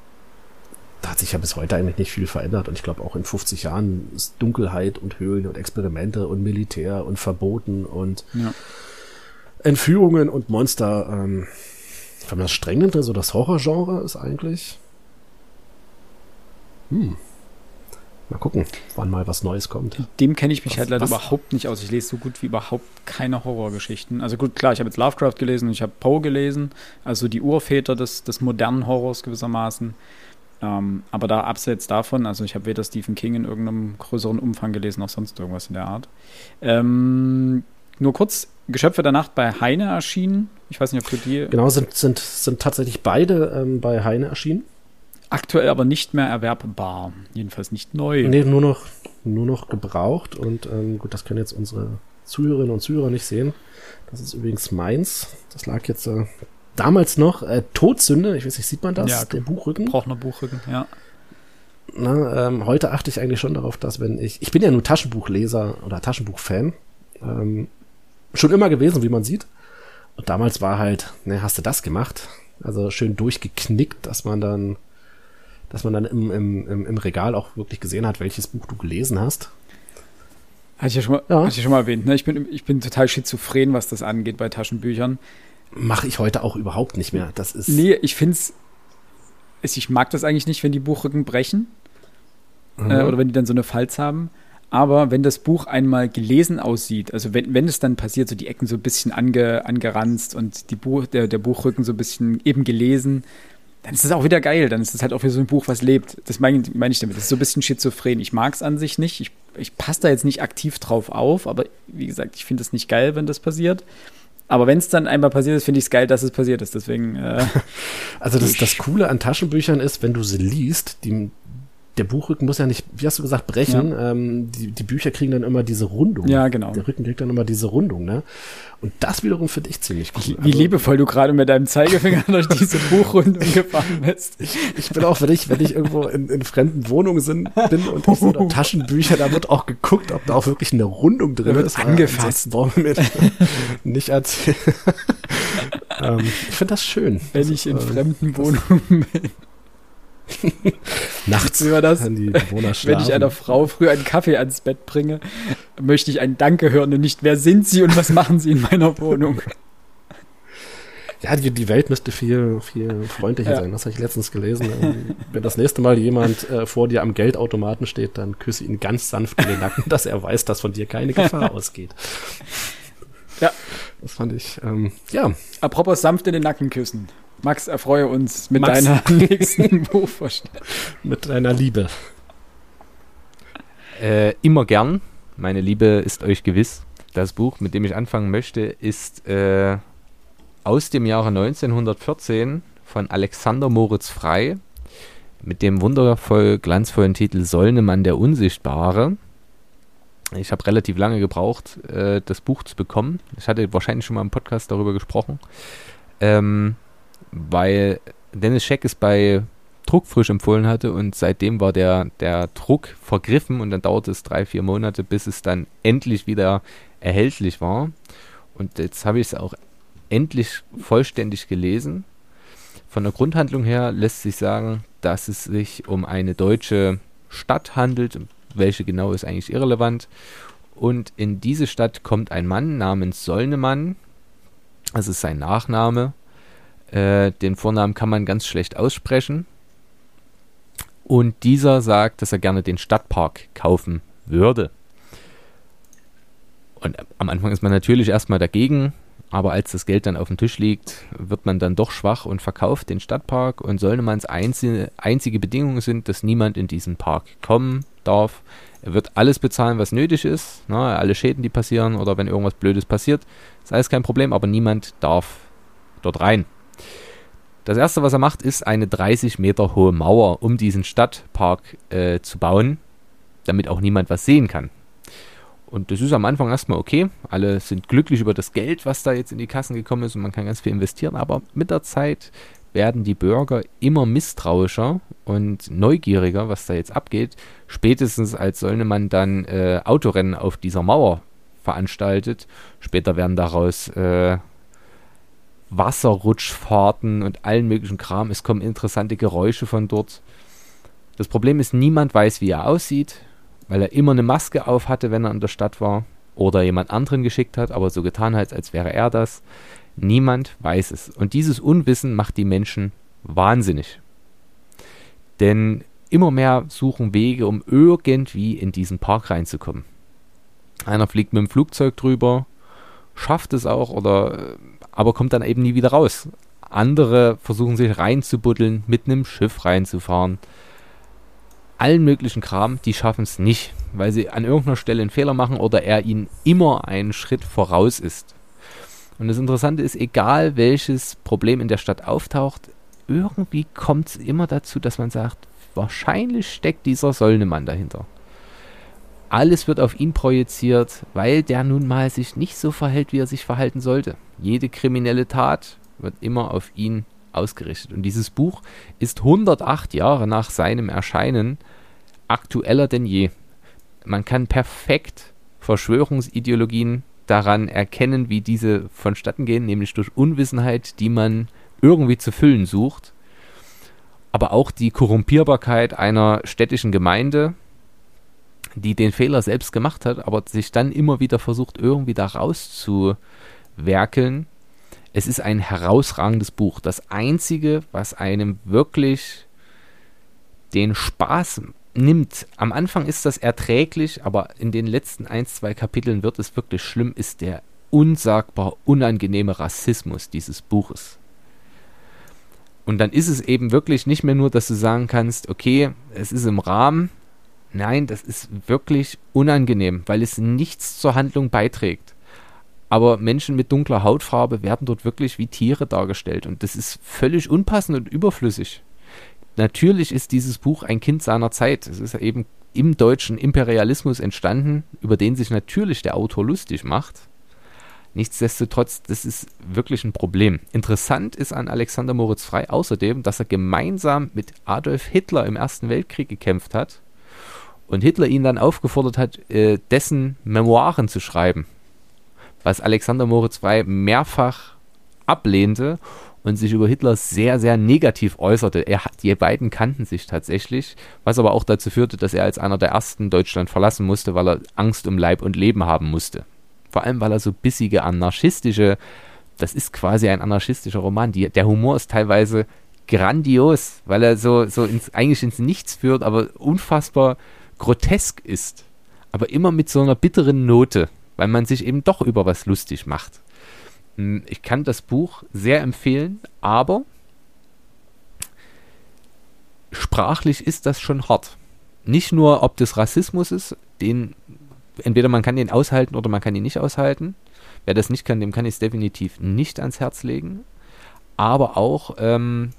da hat sich ja bis heute eigentlich nicht viel verändert. Und ich glaube, auch in 50 Jahren ist Dunkelheit und Höhlen und Experimente und Militär und Verboten und ja. Entführungen und Monster. Ähm, wenn man das streng nimmt, so das Horrorgenre ist eigentlich. Hm. Mal gucken, wann mal was Neues kommt. Dem kenne ich mich was, halt leider was? überhaupt nicht aus. Ich lese so gut wie überhaupt keine Horrorgeschichten. Also gut, klar, ich habe jetzt Lovecraft gelesen und ich habe Poe gelesen, also die Urväter des, des modernen Horrors gewissermaßen. Ähm, aber da abseits davon, also ich habe weder Stephen King in irgendeinem größeren Umfang gelesen noch sonst irgendwas in der Art. Ähm, nur kurz, Geschöpfe der Nacht bei Heine erschienen. Ich weiß nicht, ob du die. Genau, sind, sind, sind tatsächlich beide ähm, bei Heine erschienen. Aktuell aber nicht mehr erwerbbar. Jedenfalls nicht neu. Nee, nur noch, nur noch gebraucht. Und ähm, gut, das können jetzt unsere Zuhörerinnen und Zuhörer nicht sehen. Das ist übrigens meins. Das lag jetzt äh, damals noch. Äh, Todsünde, ich weiß nicht, sieht man das? Ja, der Buchrücken. Braucht noch Buchrücken, ja. Na, ähm, heute achte ich eigentlich schon darauf, dass wenn ich, ich bin ja nur Taschenbuchleser oder Taschenbuchfan, ähm, schon immer gewesen, wie man sieht. Und damals war halt, ne, hast du das gemacht? Also schön durchgeknickt, dass man dann, dass man dann im, im, im Regal auch wirklich gesehen hat, welches Buch du gelesen hast. Hatte ich ja schon mal, ja. Ich schon mal erwähnt. Ne? Ich, bin, ich bin total schizophren, was das angeht bei Taschenbüchern. Mache ich heute auch überhaupt nicht mehr. Das ist. Nee, ich finde es. Ich mag das eigentlich nicht, wenn die Buchrücken brechen. Mhm. Äh, oder wenn die dann so eine Falz haben. Aber wenn das Buch einmal gelesen aussieht, also wenn, wenn es dann passiert, so die Ecken so ein bisschen ange, angeranzt und die Buch, der, der Buchrücken so ein bisschen eben gelesen, dann ist es auch wieder geil. Dann ist es halt auch wieder so ein Buch, was lebt. Das meine mein ich damit. Das ist so ein bisschen schizophren. Ich mag es an sich nicht. Ich, ich passe da jetzt nicht aktiv drauf auf, aber wie gesagt, ich finde es nicht geil, wenn das passiert. Aber wenn es dann einmal passiert ist, finde ich es geil, dass es passiert ist. Deswegen. Äh, also das, das Coole an Taschenbüchern ist, wenn du sie liest, die, der Buchrücken muss ja nicht, wie hast du gesagt, brechen. Ja. Ähm, die, die Bücher kriegen dann immer diese Rundung. Ja, genau. Der Rücken kriegt dann immer diese Rundung, ne? Und das wiederum finde ich ziemlich cool. Wie, wie also, liebevoll du gerade mit deinem Zeigefinger durch diese Buchrundung gefahren bist. Ich, ich, bin auch, wenn ich, wenn ich irgendwo in, in fremden Wohnungen sind, bin und ich so Taschenbücher, da wird auch geguckt, ob da auch wirklich eine Rundung drin ist. Angefasst. Wollen wir nicht erzählen. ähm, ich finde das schön. Wenn das ich in ähm, fremden Wohnungen bin. Nachts über das, wenn ich einer Frau früh einen Kaffee ans Bett bringe, möchte ich ein Danke hören und nicht, wer sind Sie und was machen Sie in meiner Wohnung? Ja, die, die Welt müsste viel, viel freundlicher ja. sein. Das habe ich letztens gelesen. Wenn das nächste Mal jemand äh, vor dir am Geldautomaten steht, dann küsse ihn ganz sanft in den Nacken, dass er weiß, dass von dir keine Gefahr ausgeht. Ja. Das fand ich, ähm, ja. Apropos sanft in den Nacken küssen. Max, erfreue uns mit Max. deiner nächsten Buchvorstellung. Mit deiner Liebe. Äh, immer gern. Meine Liebe ist euch gewiss. Das Buch, mit dem ich anfangen möchte, ist äh, aus dem Jahre 1914 von Alexander Moritz Frei mit dem wundervoll glanzvollen Titel Solnemann der Unsichtbare. Ich habe relativ lange gebraucht, äh, das Buch zu bekommen. Ich hatte wahrscheinlich schon mal im Podcast darüber gesprochen. Ähm, weil Dennis Scheck es bei Druckfrisch empfohlen hatte und seitdem war der, der Druck vergriffen und dann dauerte es drei, vier Monate, bis es dann endlich wieder erhältlich war. Und jetzt habe ich es auch endlich vollständig gelesen. Von der Grundhandlung her lässt sich sagen, dass es sich um eine deutsche Stadt handelt. Welche genau ist eigentlich irrelevant. Und in diese Stadt kommt ein Mann namens Solnemann. Das ist sein Nachname. Äh, den Vornamen kann man ganz schlecht aussprechen. Und dieser sagt, dass er gerne den Stadtpark kaufen würde. Und am Anfang ist man natürlich erstmal dagegen, aber als das Geld dann auf dem Tisch liegt, wird man dann doch schwach und verkauft den Stadtpark. Und Solnemanns einzige, einzige Bedingung sind, dass niemand in diesen Park kommen darf. Er wird alles bezahlen, was nötig ist, ne, alle Schäden, die passieren oder wenn irgendwas Blödes passiert, ist alles kein Problem, aber niemand darf dort rein. Das erste, was er macht, ist eine 30 Meter hohe Mauer um diesen Stadtpark äh, zu bauen, damit auch niemand was sehen kann. Und das ist am Anfang erstmal okay. Alle sind glücklich über das Geld, was da jetzt in die Kassen gekommen ist und man kann ganz viel investieren. Aber mit der Zeit werden die Bürger immer misstrauischer und neugieriger, was da jetzt abgeht. Spätestens als Solnemann dann äh, Autorennen auf dieser Mauer veranstaltet. Später werden daraus äh, Wasserrutschfahrten und allen möglichen Kram. Es kommen interessante Geräusche von dort. Das Problem ist, niemand weiß, wie er aussieht, weil er immer eine Maske auf hatte, wenn er in der Stadt war. Oder jemand anderen geschickt hat, aber so getan hat, als wäre er das. Niemand weiß es. Und dieses Unwissen macht die Menschen wahnsinnig. Denn immer mehr suchen Wege, um irgendwie in diesen Park reinzukommen. Einer fliegt mit dem Flugzeug drüber, schafft es auch, oder aber kommt dann eben nie wieder raus. Andere versuchen sich reinzubuddeln, mit einem Schiff reinzufahren. Allen möglichen Kram, die schaffen es nicht, weil sie an irgendeiner Stelle einen Fehler machen oder er ihnen immer einen Schritt voraus ist. Und das Interessante ist, egal welches Problem in der Stadt auftaucht, irgendwie kommt es immer dazu, dass man sagt, wahrscheinlich steckt dieser Sollnemann dahinter. Alles wird auf ihn projiziert, weil der nun mal sich nicht so verhält, wie er sich verhalten sollte. Jede kriminelle Tat wird immer auf ihn ausgerichtet. Und dieses Buch ist 108 Jahre nach seinem Erscheinen aktueller denn je. Man kann perfekt Verschwörungsideologien daran erkennen, wie diese vonstatten gehen, nämlich durch Unwissenheit, die man irgendwie zu füllen sucht. Aber auch die Korrumpierbarkeit einer städtischen Gemeinde, die den Fehler selbst gemacht hat, aber sich dann immer wieder versucht, irgendwie da rauszuwerkeln. Es ist ein herausragendes Buch. Das einzige, was einem wirklich den Spaß nimmt. Am Anfang ist das erträglich, aber in den letzten ein, zwei Kapiteln wird es wirklich schlimm, ist der unsagbar unangenehme Rassismus dieses Buches. Und dann ist es eben wirklich nicht mehr nur, dass du sagen kannst, okay, es ist im Rahmen. Nein, das ist wirklich unangenehm, weil es nichts zur Handlung beiträgt. Aber Menschen mit dunkler Hautfarbe werden dort wirklich wie Tiere dargestellt und das ist völlig unpassend und überflüssig. Natürlich ist dieses Buch ein Kind seiner Zeit. Es ist eben im deutschen Imperialismus entstanden, über den sich natürlich der Autor lustig macht. Nichtsdestotrotz, das ist wirklich ein Problem. Interessant ist an Alexander Moritz Frei außerdem, dass er gemeinsam mit Adolf Hitler im Ersten Weltkrieg gekämpft hat und Hitler ihn dann aufgefordert hat, äh, dessen Memoiren zu schreiben, was Alexander Moritz Frei mehrfach ablehnte und sich über Hitler sehr, sehr negativ äußerte. Er die beiden kannten sich tatsächlich, was aber auch dazu führte, dass er als einer der ersten Deutschland verlassen musste, weil er Angst um Leib und Leben haben musste. Vor allem, weil er so bissige, anarchistische, das ist quasi ein anarchistischer Roman. Die, der Humor ist teilweise grandios, weil er so, so ins, eigentlich ins Nichts führt, aber unfassbar grotesk ist. Aber immer mit so einer bitteren Note, weil man sich eben doch über was lustig macht. Hm, ich kann das Buch sehr empfehlen, aber sprachlich ist das schon hart. Nicht nur, ob das Rassismus ist, den entweder man kann den aushalten oder man kann ihn nicht aushalten. Wer das nicht kann, dem kann ich es definitiv nicht ans Herz legen. Aber auch ähm,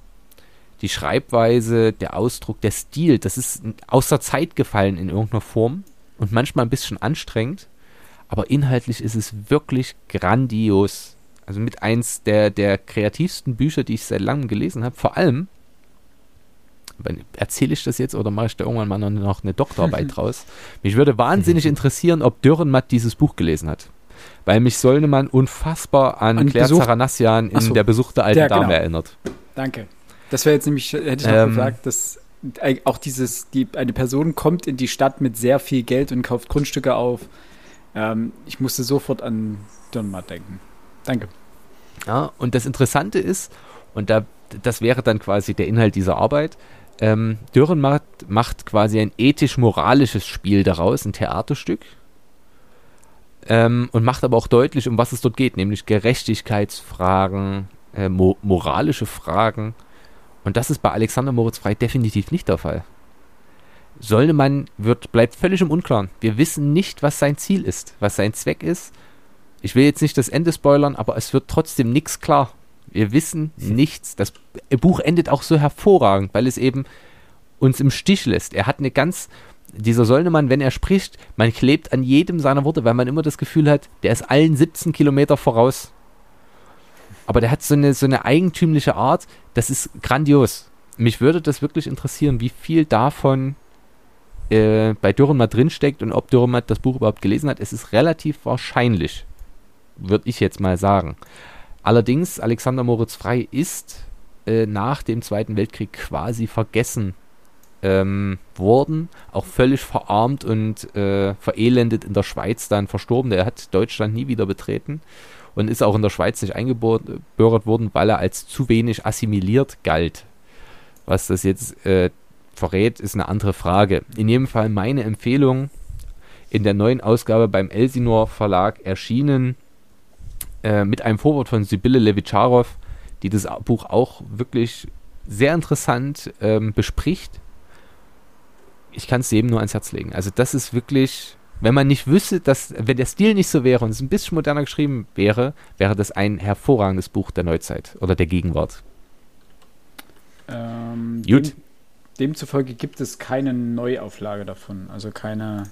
die Schreibweise, der Ausdruck, der Stil, das ist außer Zeit gefallen in irgendeiner Form und manchmal ein bisschen anstrengend. Aber inhaltlich ist es wirklich grandios. Also mit eins der, der kreativsten Bücher, die ich seit langem gelesen habe. Vor allem, erzähle ich das jetzt oder mache ich da irgendwann mal noch eine Doktorarbeit draus? Mich würde wahnsinnig interessieren, ob Dürrenmatt dieses Buch gelesen hat. Weil mich Solnemann unfassbar an, an Claire Zaranassian in so, Der Besuch der alten der, Dame genau. erinnert. Danke. Das wäre jetzt nämlich, hätte ich noch ähm, gesagt, dass auch dieses, die, eine Person kommt in die Stadt mit sehr viel Geld und kauft Grundstücke auf. Ähm, ich musste sofort an Dürrenmatt denken. Danke. Ja, und das Interessante ist, und da, das wäre dann quasi der Inhalt dieser Arbeit, ähm, Dürrenmatt macht quasi ein ethisch-moralisches Spiel daraus, ein Theaterstück. Ähm, und macht aber auch deutlich, um was es dort geht, nämlich Gerechtigkeitsfragen, äh, mo moralische Fragen. Und das ist bei Alexander Moritz Frei definitiv nicht der Fall. Solnemann wird, bleibt völlig im Unklaren. Wir wissen nicht, was sein Ziel ist, was sein Zweck ist. Ich will jetzt nicht das Ende spoilern, aber es wird trotzdem nichts klar. Wir wissen nichts. Das Buch endet auch so hervorragend, weil es eben uns im Stich lässt. Er hat eine ganz, dieser Solnemann, wenn er spricht, man klebt an jedem seiner Worte, weil man immer das Gefühl hat, der ist allen 17 Kilometer voraus. Aber der hat so eine, so eine eigentümliche Art, das ist grandios. Mich würde das wirklich interessieren, wie viel davon äh, bei Dürrenmatt drinsteckt und ob Dürrenmatt das Buch überhaupt gelesen hat. Es ist relativ wahrscheinlich, würde ich jetzt mal sagen. Allerdings, Alexander Moritz Frei ist äh, nach dem Zweiten Weltkrieg quasi vergessen ähm, worden, auch völlig verarmt und äh, verelendet in der Schweiz dann verstorben. Er hat Deutschland nie wieder betreten und ist auch in der Schweiz nicht eingebürgert worden, weil er als zu wenig assimiliert galt. Was das jetzt äh, verrät, ist eine andere Frage. In jedem Fall meine Empfehlung in der neuen Ausgabe beim Elsinor Verlag erschienen äh, mit einem Vorwort von Sibylle Levitscharow, die das Buch auch wirklich sehr interessant ähm, bespricht. Ich kann es jedem nur ans Herz legen. Also das ist wirklich, wenn man nicht wüsste, dass, wenn der Stil nicht so wäre und es ein bisschen moderner geschrieben wäre, wäre das ein hervorragendes Buch der Neuzeit oder der Gegenwart. Ähm, Gut. Dem, demzufolge gibt es keine Neuauflage davon, also keine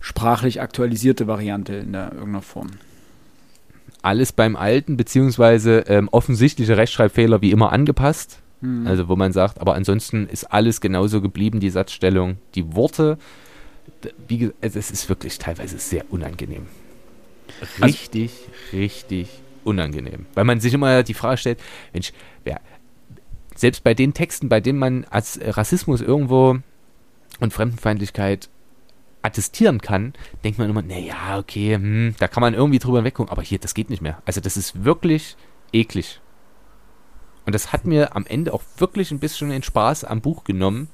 sprachlich aktualisierte Variante in der, irgendeiner Form alles beim Alten, beziehungsweise ähm, offensichtliche Rechtschreibfehler wie immer angepasst. Mhm. Also wo man sagt, aber ansonsten ist alles genauso geblieben, die Satzstellung, die Worte. Wie, also es ist wirklich teilweise sehr unangenehm. Also richtig, also, richtig unangenehm. Weil man sich immer die Frage stellt, Mensch, wer, selbst bei den Texten, bei denen man als Rassismus irgendwo und Fremdenfeindlichkeit attestieren kann, denkt man immer, naja, okay, hm, da kann man irgendwie drüber weggucken, aber hier, das geht nicht mehr. Also das ist wirklich eklig. Und das hat mir am Ende auch wirklich ein bisschen den Spaß am Buch genommen,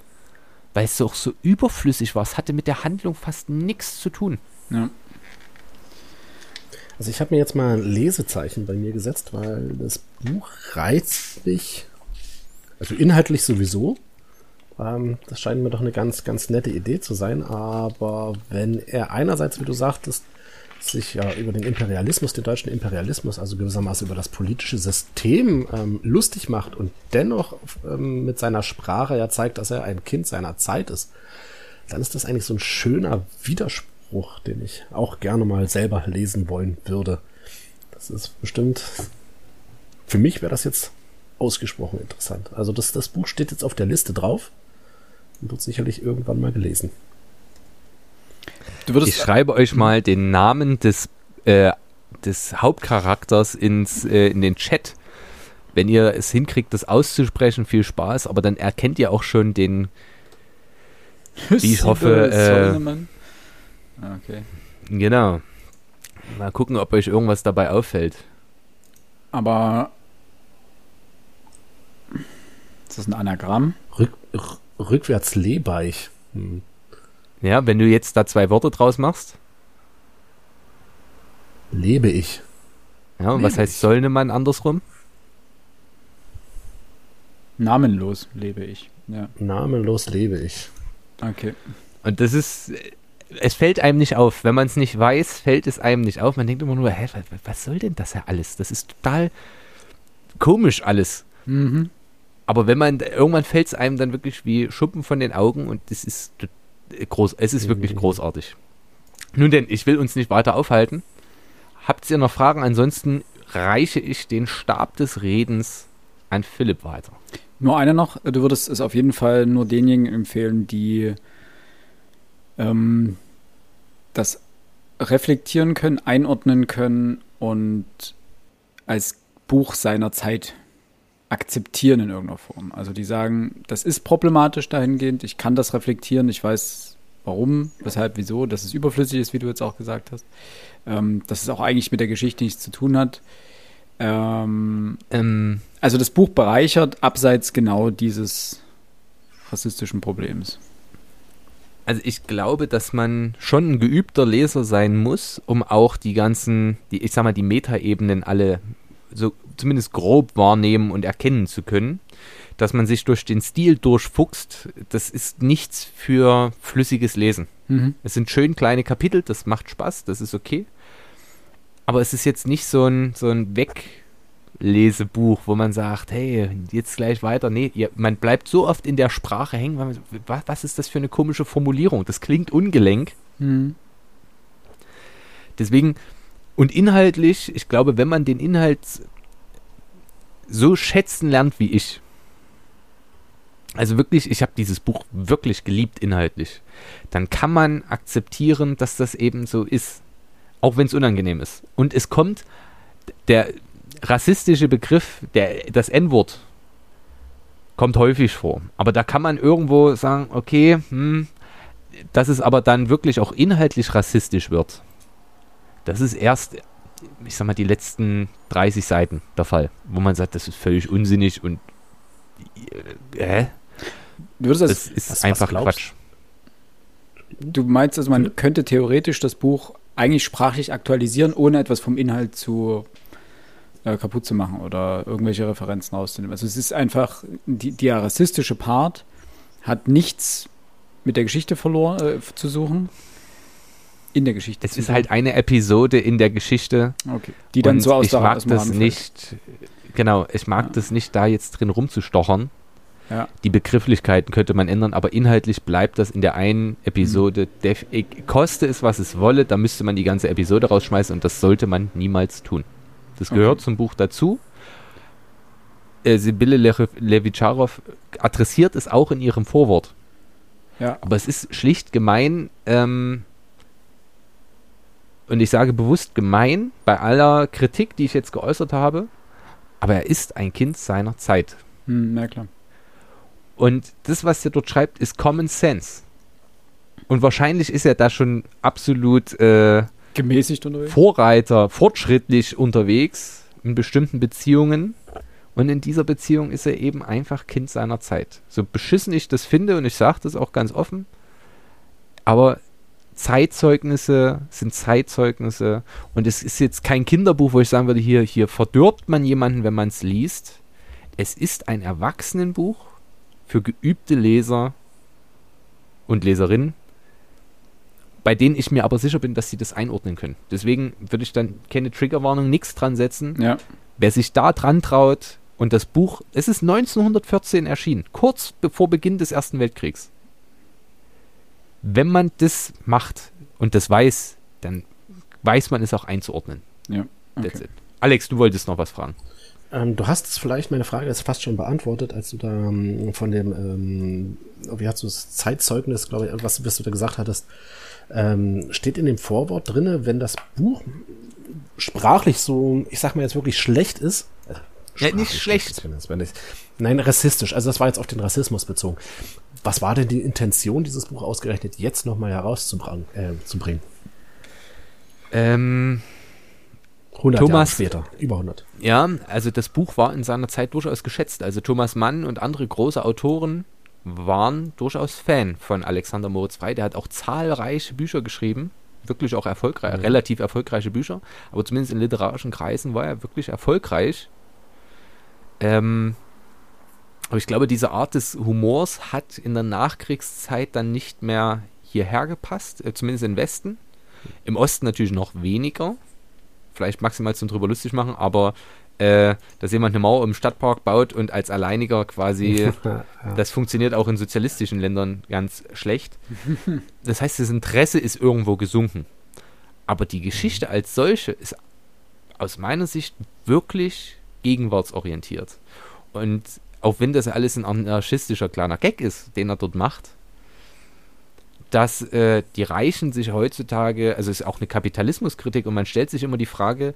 weil es auch so überflüssig war. Es hatte mit der Handlung fast nichts zu tun. Ja. Also ich habe mir jetzt mal ein Lesezeichen bei mir gesetzt, weil das Buch reizt mich, also inhaltlich sowieso, ähm, das scheint mir doch eine ganz, ganz nette Idee zu sein. Aber wenn er einerseits, wie du sagtest, sich ja über den Imperialismus, den deutschen Imperialismus, also gewissermaßen über das politische System ähm, lustig macht und dennoch ähm, mit seiner Sprache ja zeigt, dass er ein Kind seiner Zeit ist, dann ist das eigentlich so ein schöner Widerspruch, den ich auch gerne mal selber lesen wollen würde. Das ist bestimmt, für mich wäre das jetzt ausgesprochen interessant. Also das, das Buch steht jetzt auf der Liste drauf und wird sicherlich irgendwann mal gelesen. Ich schreibe euch mal den Namen des, äh, des Hauptcharakters ins, äh, in den Chat. Wenn ihr es hinkriegt, das auszusprechen, viel Spaß, aber dann erkennt ihr auch schon den, wie ich hoffe. Äh, ah, okay. Genau. Mal gucken, ob euch irgendwas dabei auffällt. Aber ist das ein Anagramm? Rück, rückwärts Lehbeich. Hm. Ja, wenn du jetzt da zwei Worte draus machst. Lebe ich. Ja, und lebe was heißt ich. Solnemann andersrum? Namenlos lebe ich. Ja. Namenlos lebe ich. Okay. Und das ist, es fällt einem nicht auf. Wenn man es nicht weiß, fällt es einem nicht auf. Man denkt immer nur, hä, was soll denn das ja alles? Das ist total komisch alles. Mhm. Aber wenn man, irgendwann fällt es einem dann wirklich wie Schuppen von den Augen und das ist groß, es ist wirklich mhm. großartig. Nun denn, ich will uns nicht weiter aufhalten. Habt ihr noch Fragen? Ansonsten reiche ich den Stab des Redens an Philipp weiter. Nur eine noch. Du würdest es auf jeden Fall nur denjenigen empfehlen, die ähm, das reflektieren können, einordnen können und als Buch seiner Zeit akzeptieren in irgendeiner Form. Also die sagen, das ist problematisch dahingehend, ich kann das reflektieren, ich weiß warum, weshalb, wieso, dass es überflüssig ist, wie du jetzt auch gesagt hast, ähm, dass es auch eigentlich mit der Geschichte nichts zu tun hat. Ähm, ähm. Also das Buch bereichert abseits genau dieses rassistischen Problems. Also ich glaube, dass man schon ein geübter Leser sein muss, um auch die ganzen, die, ich sag mal, die Metaebenen alle so zumindest grob wahrnehmen und erkennen zu können. dass man sich durch den Stil durchfuchst, das ist nichts für flüssiges Lesen. Mhm. Es sind schön kleine Kapitel, das macht Spaß, das ist okay. Aber es ist jetzt nicht so ein, so ein Weglesebuch, wo man sagt, hey, jetzt gleich weiter. Nee, ihr, man bleibt so oft in der Sprache hängen. Man, was, was, ist das für eine komische Formulierung? Das klingt ungelenk. Mhm. Deswegen, und inhaltlich, ich glaube, wenn man den Inhalt so schätzen lernt wie ich, also wirklich, ich habe dieses Buch wirklich geliebt inhaltlich, dann kann man akzeptieren, dass das eben so ist. Auch wenn es unangenehm ist. Und es kommt der rassistische Begriff, der, das N-Wort, kommt häufig vor. Aber da kann man irgendwo sagen, okay, hm, dass es aber dann wirklich auch inhaltlich rassistisch wird. Das ist erst, ich sag mal, die letzten 30 Seiten der Fall, wo man sagt, das ist völlig unsinnig und äh, du das, das ist was, einfach was Quatsch. Du meinst, also man könnte theoretisch das Buch eigentlich sprachlich aktualisieren, ohne etwas vom Inhalt zu äh, kaputt zu machen oder irgendwelche Referenzen rauszunehmen. Also es ist einfach, die, der rassistische Part hat nichts mit der Geschichte verloren äh, zu suchen in der Geschichte. Es ist halt eine Episode in der Geschichte. Okay. Die dann so aus Ich mag das nicht, genau, ich mag ja. das nicht, da jetzt drin rumzustochern. Ja. Die Begrifflichkeiten könnte man ändern, aber inhaltlich bleibt das in der einen Episode. Mhm. Koste es, was es wolle, da müsste man die ganze Episode rausschmeißen und das sollte man niemals tun. Das gehört okay. zum Buch dazu. Äh, Sibylle Le Levicharov adressiert es auch in ihrem Vorwort. Ja. Aber es ist schlicht gemein, ähm, und ich sage bewusst gemein bei aller Kritik, die ich jetzt geäußert habe, aber er ist ein Kind seiner Zeit. Hm, ja, klar. Und das, was er dort schreibt, ist Common Sense. Und wahrscheinlich ist er da schon absolut äh, gemäßigt unterwegs. Vorreiter, fortschrittlich unterwegs in bestimmten Beziehungen. Und in dieser Beziehung ist er eben einfach Kind seiner Zeit. So beschissen ich das finde, und ich sage das auch ganz offen, aber Zeitzeugnisse sind Zeitzeugnisse und es ist jetzt kein Kinderbuch, wo ich sagen würde, hier, hier verdirbt man jemanden, wenn man es liest. Es ist ein Erwachsenenbuch für geübte Leser und Leserinnen, bei denen ich mir aber sicher bin, dass sie das einordnen können. Deswegen würde ich dann keine Triggerwarnung, nichts dran setzen. Ja. Wer sich da dran traut und das Buch, es ist 1914 erschienen, kurz bevor Beginn des Ersten Weltkriegs wenn man das macht und das weiß, dann weiß man es auch einzuordnen. Ja. Okay. Alex, du wolltest noch was fragen. Ähm, du hast es vielleicht, meine Frage ist fast schon beantwortet, als du da ähm, von dem, ähm, wie hast du es, Zeitzeugnis, glaube ich, was, was du da gesagt hattest, ähm, steht in dem Vorwort drinne, wenn das Buch sprachlich so, ich sag mal jetzt wirklich schlecht ist, äh, ja, nicht schlecht. schlecht nein, rassistisch. Also das war jetzt auf den Rassismus bezogen. Was war denn die Intention, dieses Buch ausgerechnet jetzt nochmal herauszubringen? Äh, zu bringen? Ähm, 100 Thomas, Jahre später, über 100. Ja, also das Buch war in seiner Zeit durchaus geschätzt. Also Thomas Mann und andere große Autoren waren durchaus Fan von Alexander Moritz Frey. Der hat auch zahlreiche Bücher geschrieben, wirklich auch erfolgreich, mhm. relativ erfolgreiche Bücher, aber zumindest in literarischen Kreisen war er wirklich erfolgreich. Ähm, aber ich glaube, diese Art des Humors hat in der Nachkriegszeit dann nicht mehr hierher gepasst, äh, zumindest im Westen. Im Osten natürlich noch weniger. Vielleicht maximal zum drüber lustig machen, aber äh, dass jemand eine Mauer im Stadtpark baut und als Alleiniger quasi, ja. das funktioniert auch in sozialistischen Ländern ganz schlecht. Das heißt, das Interesse ist irgendwo gesunken. Aber die Geschichte als solche ist aus meiner Sicht wirklich gegenwartsorientiert. Und auch wenn das alles ein anarchistischer kleiner Gag ist, den er dort macht, dass äh, die Reichen sich heutzutage, also es ist auch eine Kapitalismuskritik und man stellt sich immer die Frage,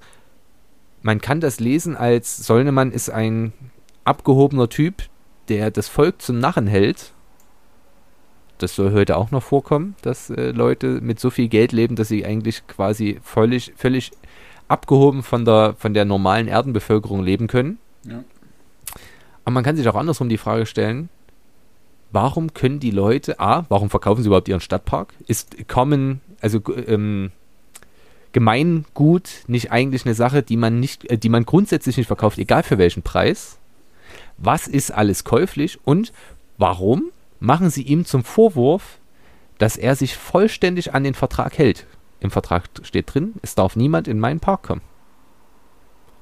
man kann das lesen als Solnemann ist ein abgehobener Typ, der das Volk zum Narren hält. Das soll heute auch noch vorkommen, dass äh, Leute mit so viel Geld leben, dass sie eigentlich quasi völlig, völlig abgehoben von der, von der normalen Erdenbevölkerung leben können. Ja. Aber man kann sich auch andersrum die Frage stellen, warum können die Leute, A, warum verkaufen sie überhaupt ihren Stadtpark? Ist Common, also ähm, Gemeingut nicht eigentlich eine Sache, die man nicht, äh, die man grundsätzlich nicht verkauft, egal für welchen Preis? was ist alles käuflich und warum machen sie ihm zum Vorwurf, dass er sich vollständig an den Vertrag hält. Im Vertrag steht drin, es darf niemand in meinen Park kommen.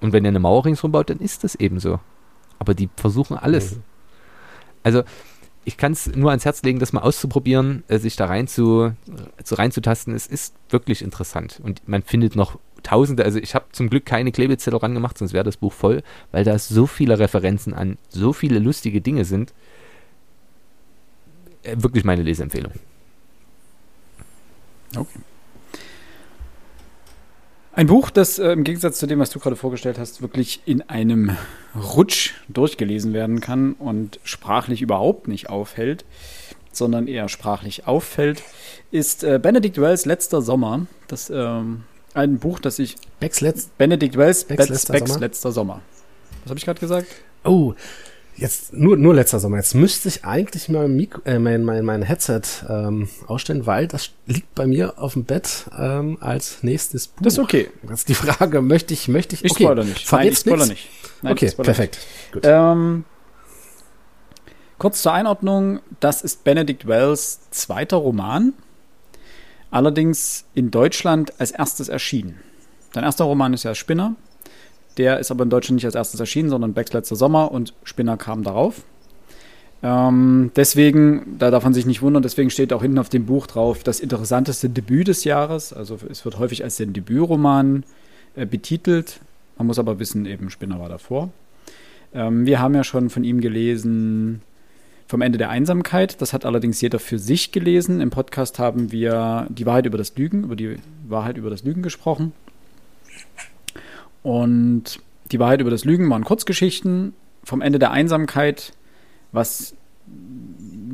Und wenn er eine Mauer ringsherum baut, dann ist das eben so. Aber die versuchen alles. Mhm. Also, ich kann es nur ans Herz legen, das mal auszuprobieren, äh, sich da rein zu, zu reinzutasten. Es ist wirklich interessant. Und man findet noch tausende, also ich habe zum Glück keine Klebezettel ran gemacht, sonst wäre das Buch voll, weil da so viele Referenzen an so viele lustige Dinge sind. Äh, wirklich meine Leseempfehlung. Okay. Ein Buch, das äh, im Gegensatz zu dem, was du gerade vorgestellt hast, wirklich in einem Rutsch durchgelesen werden kann und sprachlich überhaupt nicht aufhält, sondern eher sprachlich auffällt, ist äh, Benedict Wells Letzter Sommer. Das ähm, ein Buch, das ich Becks Letz Benedict Wells Becks, Becks, letzter, Becks Sommer? letzter Sommer. Was habe ich gerade gesagt? Oh, Jetzt nur, nur letzter Sommer. Jetzt müsste ich eigentlich mal Mikro, äh, mein, mein, mein Headset ähm, ausstellen, weil das liegt bei mir auf dem Bett ähm, als nächstes Buch. Das ist okay. Das ist die Frage, möchte ich, möchte ich. Ich okay. spoilere nicht. Nein, ich spoilere nicht. Nein, okay, spoiler perfekt. Nicht. Gut. Ähm, kurz zur Einordnung, das ist Benedict Wells zweiter Roman, allerdings in Deutschland als erstes erschienen. Sein erster Roman ist ja Spinner, der ist aber in Deutschland nicht als erstes erschienen, sondern Becks letzter Sommer und Spinner kam darauf. Ähm, deswegen, da darf man sich nicht wundern, deswegen steht auch hinten auf dem Buch drauf, das interessanteste Debüt des Jahres. Also es wird häufig als den Debütroman äh, betitelt. Man muss aber wissen, eben Spinner war davor. Ähm, wir haben ja schon von ihm gelesen vom Ende der Einsamkeit. Das hat allerdings jeder für sich gelesen. Im Podcast haben wir die Wahrheit über das Lügen, über die Wahrheit über das Lügen gesprochen. Und die Wahrheit über das Lügen waren Kurzgeschichten vom Ende der Einsamkeit, was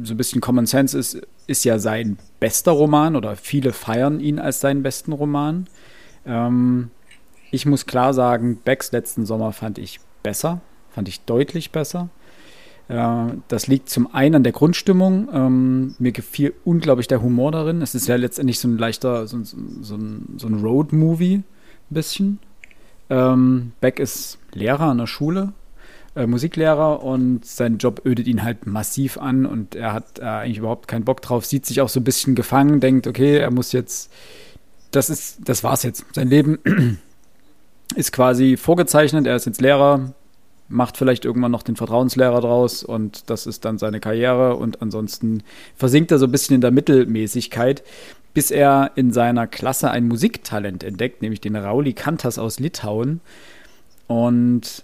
so ein bisschen Common Sense ist, ist ja sein bester Roman oder viele feiern ihn als seinen besten Roman. Ähm, ich muss klar sagen, Becks letzten Sommer fand ich besser, fand ich deutlich besser. Äh, das liegt zum einen an der Grundstimmung. Ähm, mir gefiel unglaublich der Humor darin. Es ist ja letztendlich so ein leichter, so, ein, so ein Road-Movie, ein bisschen. Ähm, Beck ist Lehrer an der Schule, äh, Musiklehrer und sein Job ödet ihn halt massiv an und er hat äh, eigentlich überhaupt keinen Bock drauf, sieht sich auch so ein bisschen gefangen, denkt, okay, er muss jetzt, das ist, das war's jetzt. Sein Leben ist quasi vorgezeichnet, er ist jetzt Lehrer, macht vielleicht irgendwann noch den Vertrauenslehrer draus und das ist dann seine Karriere und ansonsten versinkt er so ein bisschen in der Mittelmäßigkeit bis er in seiner Klasse ein Musiktalent entdeckt, nämlich den Rauli Kantas aus Litauen. Und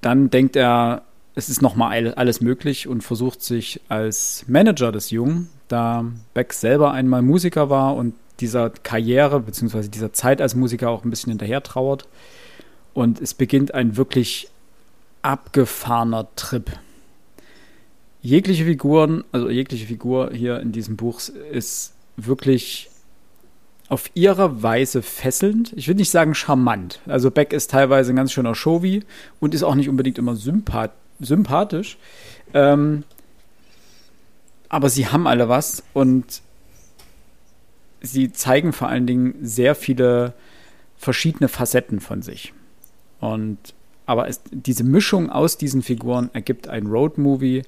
dann denkt er, es ist nochmal alles möglich und versucht sich als Manager des Jungen, da Beck selber einmal Musiker war und dieser Karriere bzw. dieser Zeit als Musiker auch ein bisschen hinterher trauert. Und es beginnt ein wirklich abgefahrener Trip. Jegliche Figuren, also jegliche Figur hier in diesem Buch ist wirklich auf ihre Weise fesselnd. Ich würde nicht sagen charmant. Also Beck ist teilweise ein ganz schöner Showy und ist auch nicht unbedingt immer sympath sympathisch. Ähm, aber sie haben alle was und sie zeigen vor allen Dingen sehr viele verschiedene Facetten von sich. Und aber es, diese Mischung aus diesen Figuren ergibt ein Road-Movie,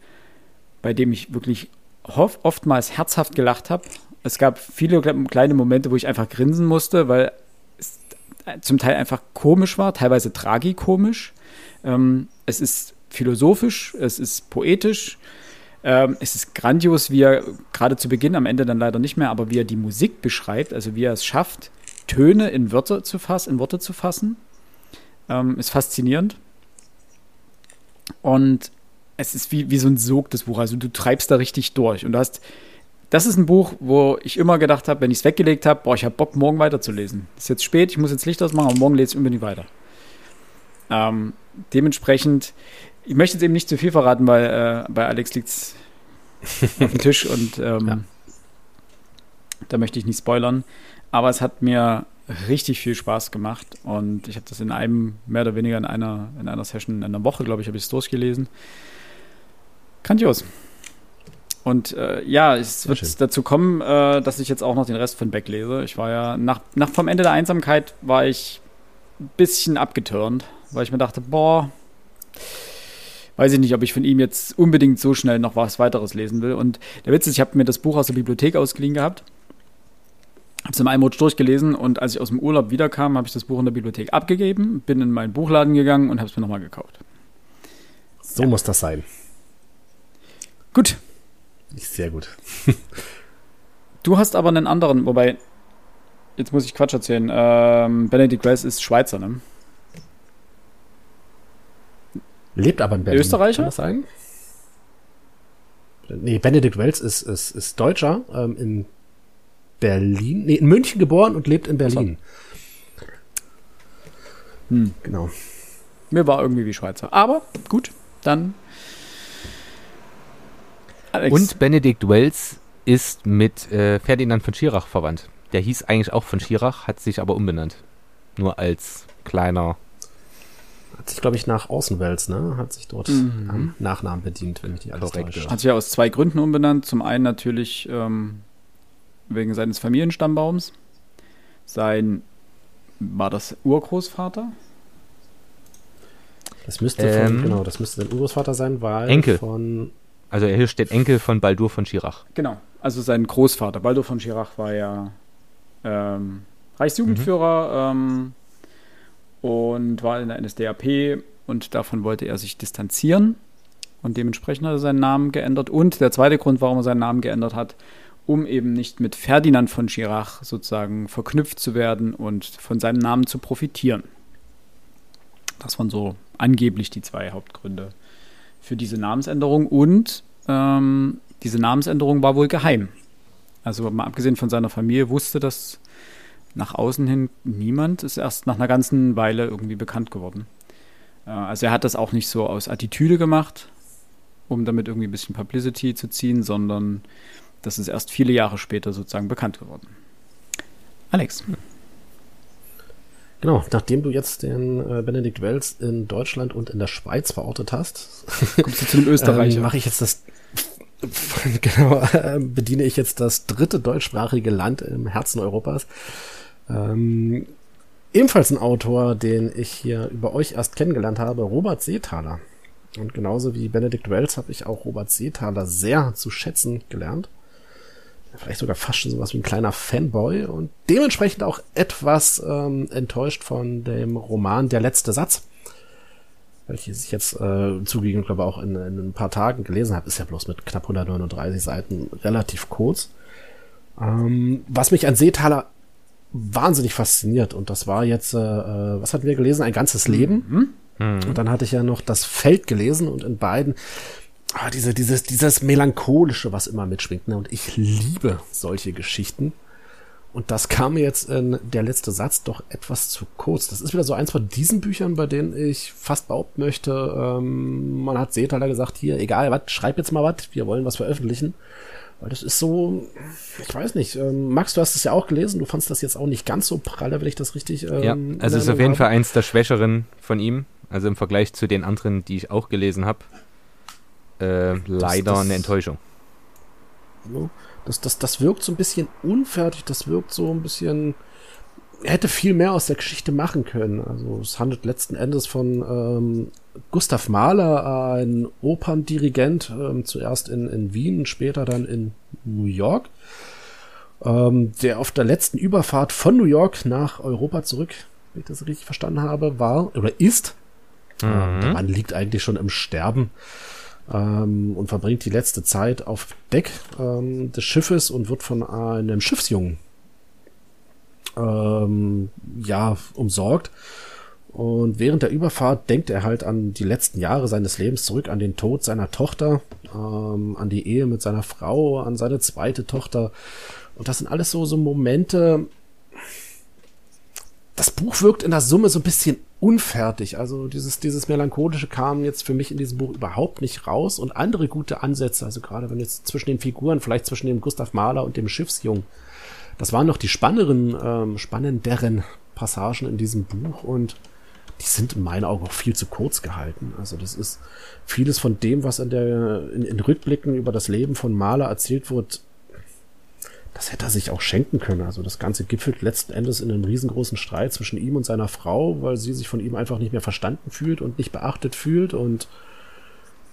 bei dem ich wirklich oftmals herzhaft gelacht habe es gab viele kleine Momente, wo ich einfach grinsen musste, weil es zum Teil einfach komisch war, teilweise tragikomisch. Ähm, es ist philosophisch, es ist poetisch, ähm, es ist grandios, wie er gerade zu Beginn, am Ende dann leider nicht mehr, aber wie er die Musik beschreibt, also wie er es schafft, Töne in Wörter zu fassen, in Worte zu fassen, ähm, ist faszinierend. Und es ist wie, wie so ein Sog, das Buch. Also du treibst da richtig durch. Und du hast das ist ein Buch, wo ich immer gedacht habe, wenn ich es weggelegt habe, boah, ich habe Bock, morgen weiterzulesen. Ist jetzt spät, ich muss jetzt Licht ausmachen, aber morgen lese ich unbedingt weiter. Ähm, dementsprechend, ich möchte jetzt eben nicht zu viel verraten, weil äh, bei Alex liegt es auf dem Tisch und ähm, ja. da möchte ich nicht spoilern. Aber es hat mir richtig viel Spaß gemacht und ich habe das in einem, mehr oder weniger in einer, in einer Session, in einer Woche, glaube ich, habe ich es durchgelesen. Grandios. Und äh, ja, es wird schön. dazu kommen, äh, dass ich jetzt auch noch den Rest von Beck lese. Ich war ja, nach, nach vom Ende der Einsamkeit war ich ein bisschen abgeturnt, weil ich mir dachte, boah, weiß ich nicht, ob ich von ihm jetzt unbedingt so schnell noch was weiteres lesen will. Und der Witz ist, ich habe mir das Buch aus der Bibliothek ausgeliehen gehabt. Habe es im Einrutsch durchgelesen und als ich aus dem Urlaub wiederkam, habe ich das Buch in der Bibliothek abgegeben, bin in meinen Buchladen gegangen und habe es mir nochmal gekauft. So ja. muss das sein. Gut. Sehr gut. du hast aber einen anderen, wobei, jetzt muss ich Quatsch erzählen. Ähm, Benedict Wells ist Schweizer, ne? Lebt aber in Berlin. Österreicher? Kann das sein? Nee, Benedict Wells ist, ist, ist Deutscher, ähm, in Berlin, nee, in München geboren und lebt in Berlin. Hm. Genau. Mir war irgendwie wie Schweizer. Aber gut, dann. Alex. Und Benedikt Wells ist mit äh, Ferdinand von Schirach verwandt. Der hieß eigentlich auch von Schirach, hat sich aber umbenannt. Nur als kleiner. Hat sich, glaube ich, nach Außenwels, ne? Hat sich dort mhm. am Nachnamen bedient, wenn ich die alles täusche. Hat sich ja aus zwei Gründen umbenannt. Zum einen natürlich ähm, wegen seines Familienstammbaums. Sein, war das Urgroßvater? Das müsste ähm, von, genau, das müsste sein Urgroßvater sein, weil Enkel. von. Also hier steht Enkel von Baldur von Schirach. Genau, also sein Großvater. Baldur von Schirach war ja ähm, Reichsjugendführer mhm. ähm, und war in der NSDAP und davon wollte er sich distanzieren und dementsprechend hat er seinen Namen geändert. Und der zweite Grund, warum er seinen Namen geändert hat, um eben nicht mit Ferdinand von Schirach sozusagen verknüpft zu werden und von seinem Namen zu profitieren. Das waren so angeblich die zwei Hauptgründe für diese Namensänderung und ähm, diese Namensänderung war wohl geheim. Also mal abgesehen von seiner Familie wusste das nach außen hin niemand, ist erst nach einer ganzen Weile irgendwie bekannt geworden. Äh, also er hat das auch nicht so aus Attitüde gemacht, um damit irgendwie ein bisschen Publicity zu ziehen, sondern das ist erst viele Jahre später sozusagen bekannt geworden. Alex. Genau, nachdem du jetzt den äh, Benedikt Wells in Deutschland und in der Schweiz verortet hast, kommst du zu dem Österreicher. ähm, mache ich jetzt das genau, äh, bediene ich jetzt das dritte deutschsprachige Land im Herzen Europas. Ähm, ebenfalls ein Autor, den ich hier über euch erst kennengelernt habe, Robert Seethaler. Und genauso wie Benedikt Wells habe ich auch Robert Seethaler sehr zu schätzen gelernt vielleicht sogar fast schon sowas wie ein kleiner Fanboy und dementsprechend auch etwas ähm, enttäuscht von dem Roman Der letzte Satz. Welches ich jetzt äh, zugegeben, glaube auch in, in ein paar Tagen gelesen habe, ist ja bloß mit knapp 139 Seiten relativ kurz. Ähm, was mich an Seetaler wahnsinnig fasziniert und das war jetzt, äh, äh was hatten wir gelesen? Ein ganzes Leben. Mhm. Mhm. Und dann hatte ich ja noch das Feld gelesen und in beiden ah, diese, dieses, dieses Melancholische, was immer mitschwingt. Ne? Und ich liebe solche Geschichten. Und das kam mir jetzt in der letzte Satz doch etwas zu kurz. Das ist wieder so eins von diesen Büchern, bei denen ich fast behaupten möchte, ähm, man hat Seetaler gesagt, hier, egal was, schreib jetzt mal was, wir wollen was veröffentlichen. Weil das ist so, ich weiß nicht, ähm, Max, du hast es ja auch gelesen, du fandst das jetzt auch nicht ganz so pralle, wenn ich das richtig. Ähm, ja, also es ist auf jeden habe. Fall eins der Schwächeren von ihm, also im Vergleich zu den anderen, die ich auch gelesen habe äh, leider das, eine Enttäuschung. Das, das, das wirkt so ein bisschen unfertig, das wirkt so ein bisschen. Er hätte viel mehr aus der Geschichte machen können. Also es handelt letzten Endes von ähm, Gustav Mahler, ein Operndirigent, ähm, zuerst in, in Wien, später dann in New York, ähm, der auf der letzten Überfahrt von New York nach Europa zurück, wenn ich das richtig verstanden habe, war oder ist. Mhm. Ähm, der Mann liegt eigentlich schon im Sterben ähm, und verbringt die letzte Zeit auf Deck ähm, des Schiffes und wird von einem Schiffsjungen ähm, ja umsorgt. Und während der Überfahrt denkt er halt an die letzten Jahre seines Lebens zurück, an den Tod seiner Tochter, ähm, an die Ehe mit seiner Frau, an seine zweite Tochter. Und das sind alles so, so Momente. Das Buch wirkt in der Summe so ein bisschen unfertig. Also dieses, dieses Melancholische kam jetzt für mich in diesem Buch überhaupt nicht raus und andere gute Ansätze, also gerade wenn jetzt zwischen den Figuren, vielleicht zwischen dem Gustav Mahler und dem Schiffsjung, das waren noch die spannenderen, ähm, spannenderen Passagen in diesem Buch und die sind in meinen Augen auch viel zu kurz gehalten. Also das ist vieles von dem, was in der, in, in Rückblicken über das Leben von Mahler erzählt wird, das hätte er sich auch schenken können. Also das Ganze gipfelt letzten Endes in einem riesengroßen Streit zwischen ihm und seiner Frau, weil sie sich von ihm einfach nicht mehr verstanden fühlt und nicht beachtet fühlt und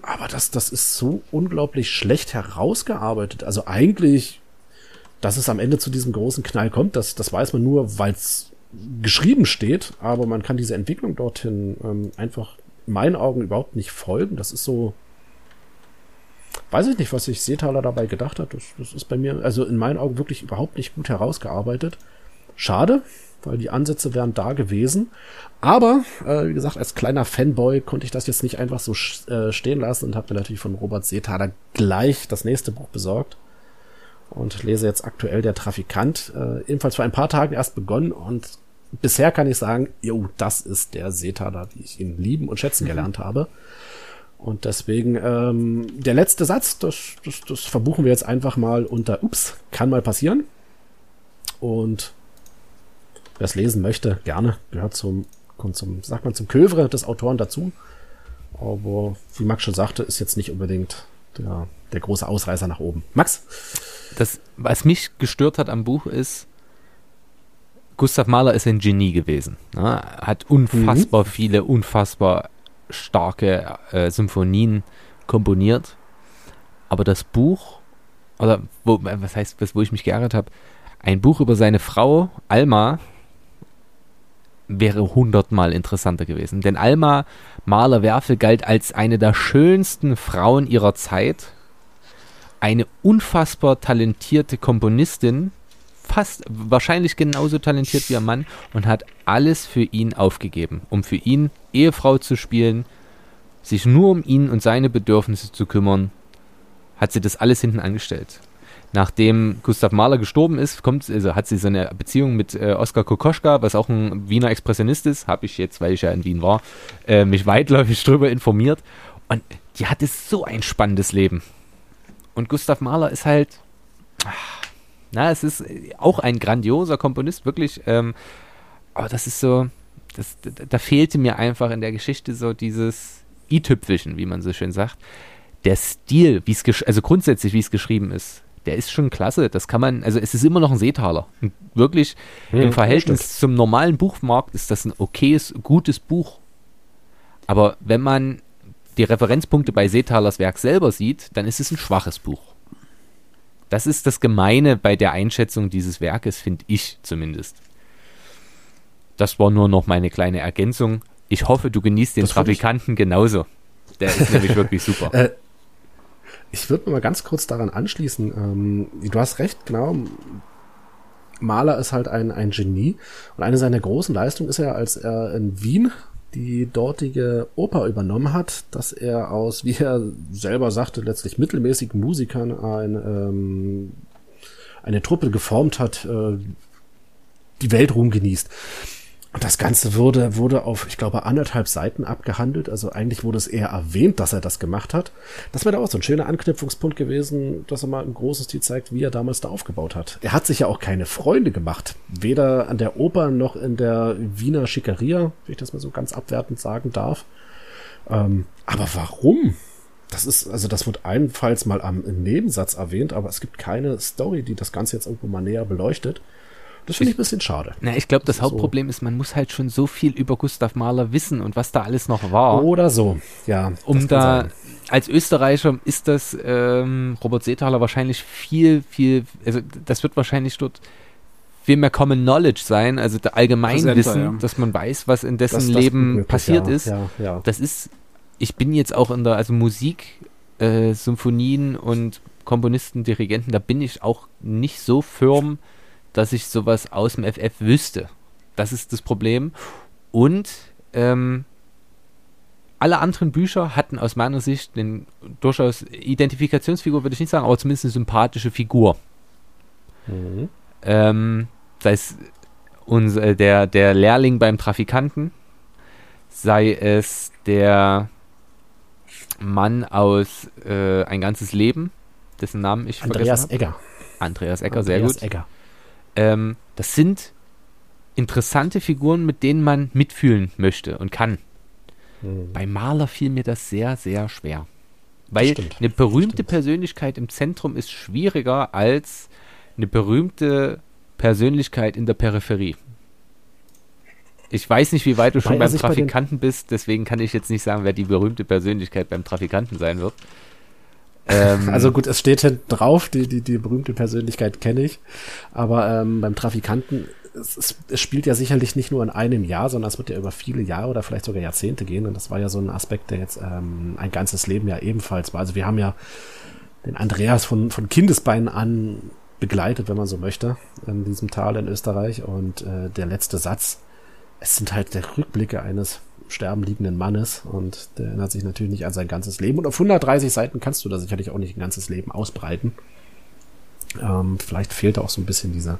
aber das, das ist so unglaublich schlecht herausgearbeitet. Also eigentlich, dass es am Ende zu diesem großen Knall kommt, das, das weiß man nur, weil es geschrieben steht, aber man kann diese Entwicklung dorthin ähm, einfach in meinen Augen überhaupt nicht folgen. Das ist so, weiß ich nicht, was sich Seetaler dabei gedacht hat. Das, das ist bei mir, also in meinen Augen wirklich überhaupt nicht gut herausgearbeitet. Schade, weil die Ansätze wären da gewesen. Aber, äh, wie gesagt, als kleiner Fanboy konnte ich das jetzt nicht einfach so äh, stehen lassen und habe mir natürlich von Robert Seethaler gleich das nächste Buch besorgt. Und lese jetzt aktuell Der Trafikant. Äh, ebenfalls vor ein paar Tagen erst begonnen und bisher kann ich sagen, jo, das ist der Seethaler, wie ich ihn lieben und schätzen mhm. gelernt habe. Und deswegen, ähm, der letzte Satz, das, das, das verbuchen wir jetzt einfach mal unter Ups, kann mal passieren. Und wer es lesen möchte, gerne, gehört zum, kommt zum, sagt man, zum Kövre des Autoren dazu. Aber wie Max schon sagte, ist jetzt nicht unbedingt der, der große Ausreißer nach oben. Max? Das, was mich gestört hat am Buch ist, Gustav Mahler ist ein Genie gewesen. Ne? Hat unfassbar mhm. viele, unfassbar starke äh, Symphonien komponiert. Aber das Buch, oder wo, was heißt, wo ich mich geärgert habe, ein Buch über seine Frau, Alma, wäre hundertmal interessanter gewesen. Denn Alma Mahler-Werfel galt als eine der schönsten Frauen ihrer Zeit, eine unfassbar talentierte Komponistin, fast wahrscheinlich genauso talentiert wie ihr Mann und hat alles für ihn aufgegeben, um für ihn Ehefrau zu spielen, sich nur um ihn und seine Bedürfnisse zu kümmern, hat sie das alles hinten angestellt. Nachdem Gustav Mahler gestorben ist, kommt, also hat sie so eine Beziehung mit äh, Oskar Kokoschka, was auch ein Wiener Expressionist ist, habe ich jetzt, weil ich ja in Wien war, äh, mich weitläufig darüber informiert. Und die hatte so ein spannendes Leben. Und Gustav Mahler ist halt, ach, na, es ist auch ein grandioser Komponist, wirklich. Ähm, aber das ist so, das, da, fehlte mir einfach in der Geschichte so dieses i-Tüpfelchen, wie man so schön sagt. Der Stil, wie es also grundsätzlich, wie es geschrieben ist, der ist schon klasse. Das kann man, also es ist immer noch ein Seetaler. Wirklich hm, im Verhältnis zum normalen Buchmarkt ist das ein okayes, gutes Buch. Aber wenn man die Referenzpunkte bei Seetalers Werk selber sieht, dann ist es ein schwaches Buch. Das ist das Gemeine bei der Einschätzung dieses Werkes, finde ich zumindest. Das war nur noch meine kleine Ergänzung. Ich hoffe, du genießt den das Trafikanten genauso. Der ist nämlich wirklich super. Äh, ich würde mal ganz kurz daran anschließen. Ähm, du hast recht, genau. Maler ist halt ein, ein Genie. Und eine seiner großen Leistungen ist ja, als er in Wien die dortige Oper übernommen hat, dass er aus, wie er selber sagte, letztlich mittelmäßigen Musikern ein, ähm, eine Truppe geformt hat, äh, die Weltruhm genießt. Und das Ganze wurde, wurde auf, ich glaube, anderthalb Seiten abgehandelt. Also eigentlich wurde es eher erwähnt, dass er das gemacht hat. Das wäre auch so ein schöner Anknüpfungspunkt gewesen, dass er mal ein großes Stil zeigt, wie er damals da aufgebaut hat. Er hat sich ja auch keine Freunde gemacht. Weder an der Oper noch in der Wiener Schickeria, wenn ich das mal so ganz abwertend sagen darf. Ähm, aber warum? Das ist, also das wird allenfalls mal am Nebensatz erwähnt, aber es gibt keine Story, die das Ganze jetzt irgendwo mal näher beleuchtet. Das finde ich ein bisschen schade. Na, ich glaube, das, das Hauptproblem so. ist, man muss halt schon so viel über Gustav Mahler wissen und was da alles noch war. Oder so, ja. Um da, sein. als Österreicher ist das ähm, Robert Seethaler wahrscheinlich viel, viel, also das wird wahrscheinlich dort viel mehr Common Knowledge sein, also der Allgemeinwissen, ja. dass man weiß, was in dessen das, das Leben möglich, passiert ja, ist. Ja, ja. Das ist, ich bin jetzt auch in der, also Musik, äh, Symphonien und Komponisten, Dirigenten, da bin ich auch nicht so firm, dass ich sowas aus dem FF wüsste. Das ist das Problem. Und ähm, alle anderen Bücher hatten aus meiner Sicht den durchaus Identifikationsfigur, würde ich nicht sagen, aber zumindest eine sympathische Figur. Mhm. Ähm, sei es unser, äh, der, der Lehrling beim Trafikanten, sei es der Mann aus äh, Ein ganzes Leben, dessen Namen ich Andreas vergessen habe. Egger. Andreas Egger, Andreas sehr gut. Egger. Ähm, das sind interessante Figuren, mit denen man mitfühlen möchte und kann. Mhm. Bei Maler fiel mir das sehr, sehr schwer. Weil eine berühmte Persönlichkeit im Zentrum ist schwieriger als eine berühmte Persönlichkeit in der Peripherie. Ich weiß nicht, wie weit du schon beim Trafikanten bist, deswegen kann ich jetzt nicht sagen, wer die berühmte Persönlichkeit beim Trafikanten sein wird. Ähm, also gut, es steht hinten drauf, die, die, die berühmte Persönlichkeit kenne ich. Aber ähm, beim Trafikanten, es, es, spielt ja sicherlich nicht nur in einem Jahr, sondern es wird ja über viele Jahre oder vielleicht sogar Jahrzehnte gehen. Und das war ja so ein Aspekt, der jetzt ähm, ein ganzes Leben ja ebenfalls war. Also wir haben ja den Andreas von, von Kindesbeinen an begleitet, wenn man so möchte, in diesem Tal in Österreich. Und äh, der letzte Satz, es sind halt der Rückblicke eines Sterben liegenden Mannes und der erinnert sich natürlich nicht an sein ganzes Leben. Und auf 130 Seiten kannst du da sicherlich auch nicht ein ganzes Leben ausbreiten. Ähm, vielleicht fehlt auch so ein bisschen dieser,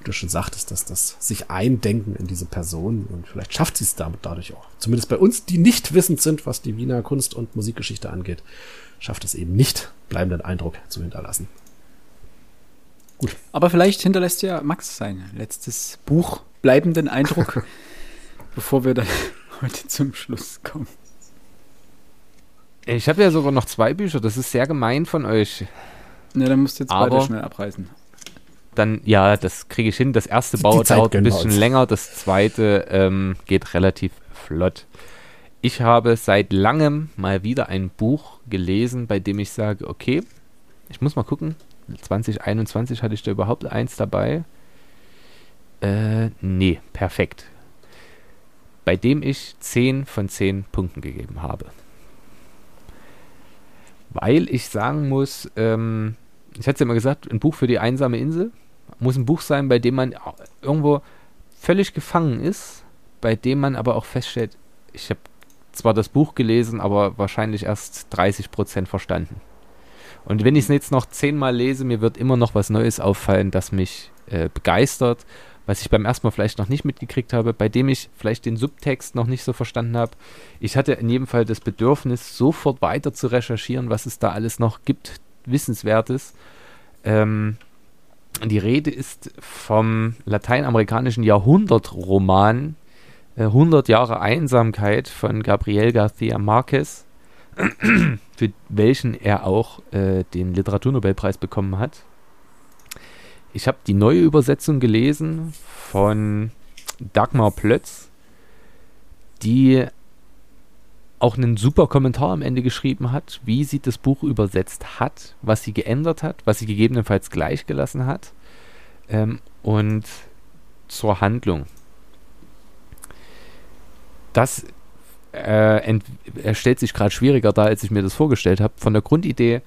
wie du schon sagtest, dass das sich eindenken in diese Person und vielleicht schafft sie es damit dadurch auch. Zumindest bei uns, die nicht wissend sind, was die Wiener Kunst- und Musikgeschichte angeht, schafft es eben nicht, bleibenden Eindruck zu hinterlassen. Gut. Aber vielleicht hinterlässt ja Max sein letztes Buch bleibenden Eindruck, bevor wir dann heute zum Schluss kommen. Ich habe ja sogar noch zwei Bücher, das ist sehr gemein von euch. Ne, dann musst du jetzt Aber beide schnell abreißen. Dann, ja, das kriege ich hin. Das erste Bau dauert ein bisschen länger, das zweite ähm, geht relativ flott. Ich habe seit langem mal wieder ein Buch gelesen, bei dem ich sage, okay, ich muss mal gucken. 2021 hatte ich da überhaupt eins dabei. Äh, nee, perfekt bei dem ich 10 von 10 Punkten gegeben habe. Weil ich sagen muss, ähm, ich hatte es ja immer gesagt, ein Buch für die einsame Insel muss ein Buch sein, bei dem man irgendwo völlig gefangen ist, bei dem man aber auch feststellt, ich habe zwar das Buch gelesen, aber wahrscheinlich erst 30% verstanden. Und wenn ich es jetzt noch zehnmal lese, mir wird immer noch was Neues auffallen, das mich äh, begeistert was ich beim ersten Mal vielleicht noch nicht mitgekriegt habe, bei dem ich vielleicht den Subtext noch nicht so verstanden habe. Ich hatte in jedem Fall das Bedürfnis, sofort weiter zu recherchieren, was es da alles noch gibt, Wissenswertes. Ähm, die Rede ist vom lateinamerikanischen Jahrhundertroman äh, 100 Jahre Einsamkeit von Gabriel García Márquez, für welchen er auch äh, den Literaturnobelpreis bekommen hat ich habe die neue Übersetzung gelesen von Dagmar Plötz, die auch einen super Kommentar am Ende geschrieben hat, wie sie das Buch übersetzt hat, was sie geändert hat, was sie gegebenenfalls gleich gelassen hat ähm, und zur Handlung. Das äh, stellt sich gerade schwieriger dar, als ich mir das vorgestellt habe. Von der Grundidee,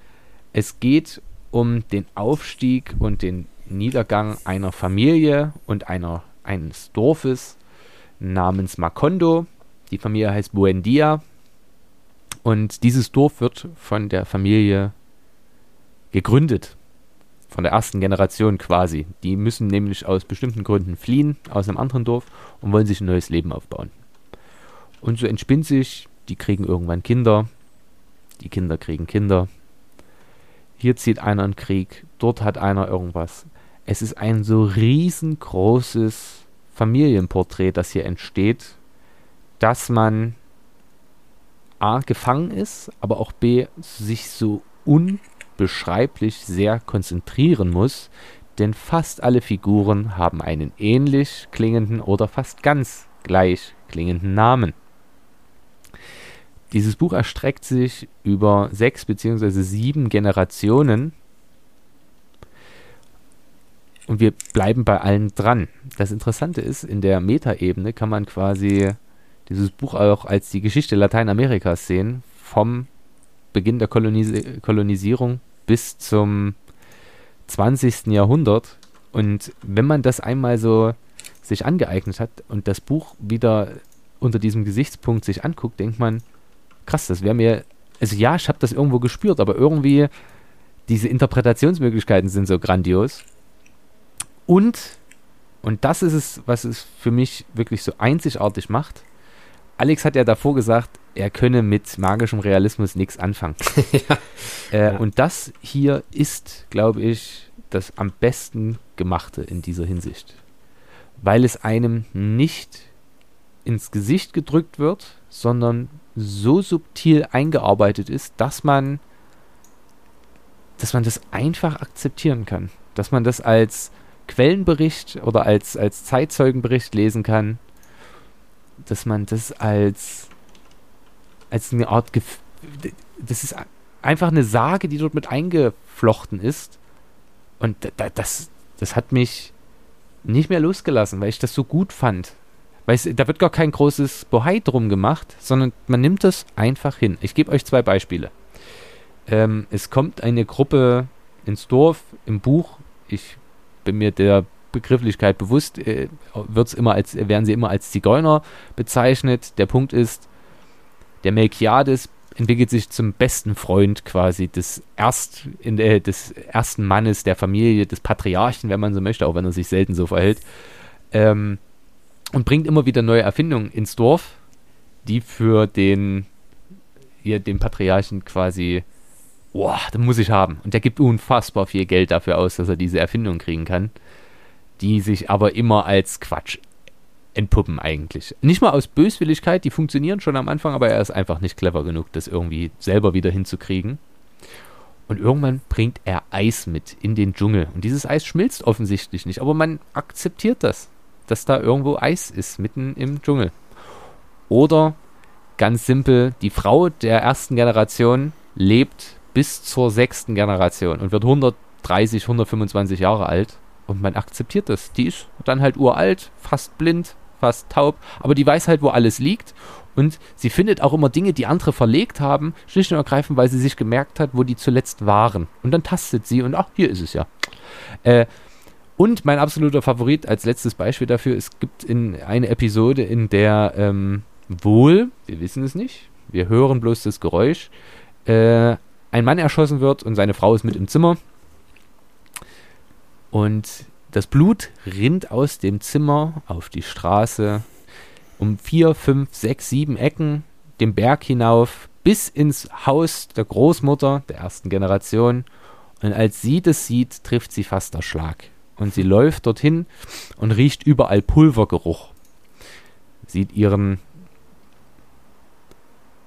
es geht um den Aufstieg und den Niedergang einer Familie und einer, eines Dorfes namens Macondo. Die Familie heißt Buendia. Und dieses Dorf wird von der Familie gegründet. Von der ersten Generation quasi. Die müssen nämlich aus bestimmten Gründen fliehen aus einem anderen Dorf und wollen sich ein neues Leben aufbauen. Und so entspinnt sich, die kriegen irgendwann Kinder, die Kinder kriegen Kinder. Hier zieht einer einen Krieg, dort hat einer irgendwas es ist ein so riesengroßes Familienporträt, das hier entsteht, dass man A gefangen ist, aber auch B sich so unbeschreiblich sehr konzentrieren muss, denn fast alle Figuren haben einen ähnlich klingenden oder fast ganz gleich klingenden Namen. Dieses Buch erstreckt sich über sechs bzw. sieben Generationen und wir bleiben bei allen dran. Das Interessante ist, in der Metaebene kann man quasi dieses Buch auch als die Geschichte Lateinamerikas sehen, vom Beginn der Kolonis Kolonisierung bis zum 20. Jahrhundert. Und wenn man das einmal so sich angeeignet hat und das Buch wieder unter diesem Gesichtspunkt sich anguckt, denkt man, krass, das wäre mir, also ja, ich habe das irgendwo gespürt, aber irgendwie diese Interpretationsmöglichkeiten sind so grandios. Und, und das ist es, was es für mich wirklich so einzigartig macht. Alex hat ja davor gesagt, er könne mit magischem Realismus nichts anfangen. ja. Äh, ja. Und das hier ist, glaube ich, das am besten gemachte in dieser Hinsicht. Weil es einem nicht ins Gesicht gedrückt wird, sondern so subtil eingearbeitet ist, dass man, dass man das einfach akzeptieren kann. Dass man das als Quellenbericht oder als, als Zeitzeugenbericht lesen kann dass man das als, als eine Art, Gef das ist einfach eine Sage, die dort mit eingeflochten ist. Und das, das hat mich nicht mehr losgelassen, weil ich das so gut fand. Weil es, da wird gar kein großes Bohai drum gemacht, sondern man nimmt das einfach hin. Ich gebe euch zwei Beispiele. Ähm, es kommt eine Gruppe ins Dorf im Buch. Ich bin mir der Begrifflichkeit bewusst, äh, wird's immer als, werden sie immer als Zigeuner bezeichnet. Der Punkt ist, der Melchiades entwickelt sich zum besten Freund quasi des, Erst, in, äh, des ersten Mannes der Familie, des Patriarchen, wenn man so möchte, auch wenn er sich selten so verhält. Ähm, und bringt immer wieder neue Erfindungen ins Dorf, die für den, hier, den Patriarchen quasi, boah, das muss ich haben. Und der gibt unfassbar viel Geld dafür aus, dass er diese Erfindung kriegen kann, die sich aber immer als Quatsch entpuppen eigentlich. Nicht mal aus Böswilligkeit, die funktionieren schon am Anfang, aber er ist einfach nicht clever genug, das irgendwie selber wieder hinzukriegen. Und irgendwann bringt er Eis mit in den Dschungel. Und dieses Eis schmilzt offensichtlich nicht, aber man akzeptiert das, dass da irgendwo Eis ist, mitten im Dschungel. Oder ganz simpel, die Frau der ersten Generation lebt bis zur sechsten Generation und wird 130, 125 Jahre alt. Und man akzeptiert das. Die ist dann halt uralt, fast blind, fast taub, aber die weiß halt, wo alles liegt. Und sie findet auch immer Dinge, die andere verlegt haben, schlicht und ergreifend, weil sie sich gemerkt hat, wo die zuletzt waren. Und dann tastet sie und ach, hier ist es ja. Äh, und mein absoluter Favorit als letztes Beispiel dafür, es gibt in eine Episode, in der ähm, wohl, wir wissen es nicht, wir hören bloß das Geräusch, äh, ein Mann erschossen wird und seine Frau ist mit im Zimmer. Und das Blut rinnt aus dem Zimmer auf die Straße um vier, fünf, sechs, sieben Ecken, den Berg hinauf, bis ins Haus der Großmutter der ersten Generation. Und als sie das sieht, trifft sie fast der Schlag. Und sie läuft dorthin und riecht überall Pulvergeruch. Sieht ihren,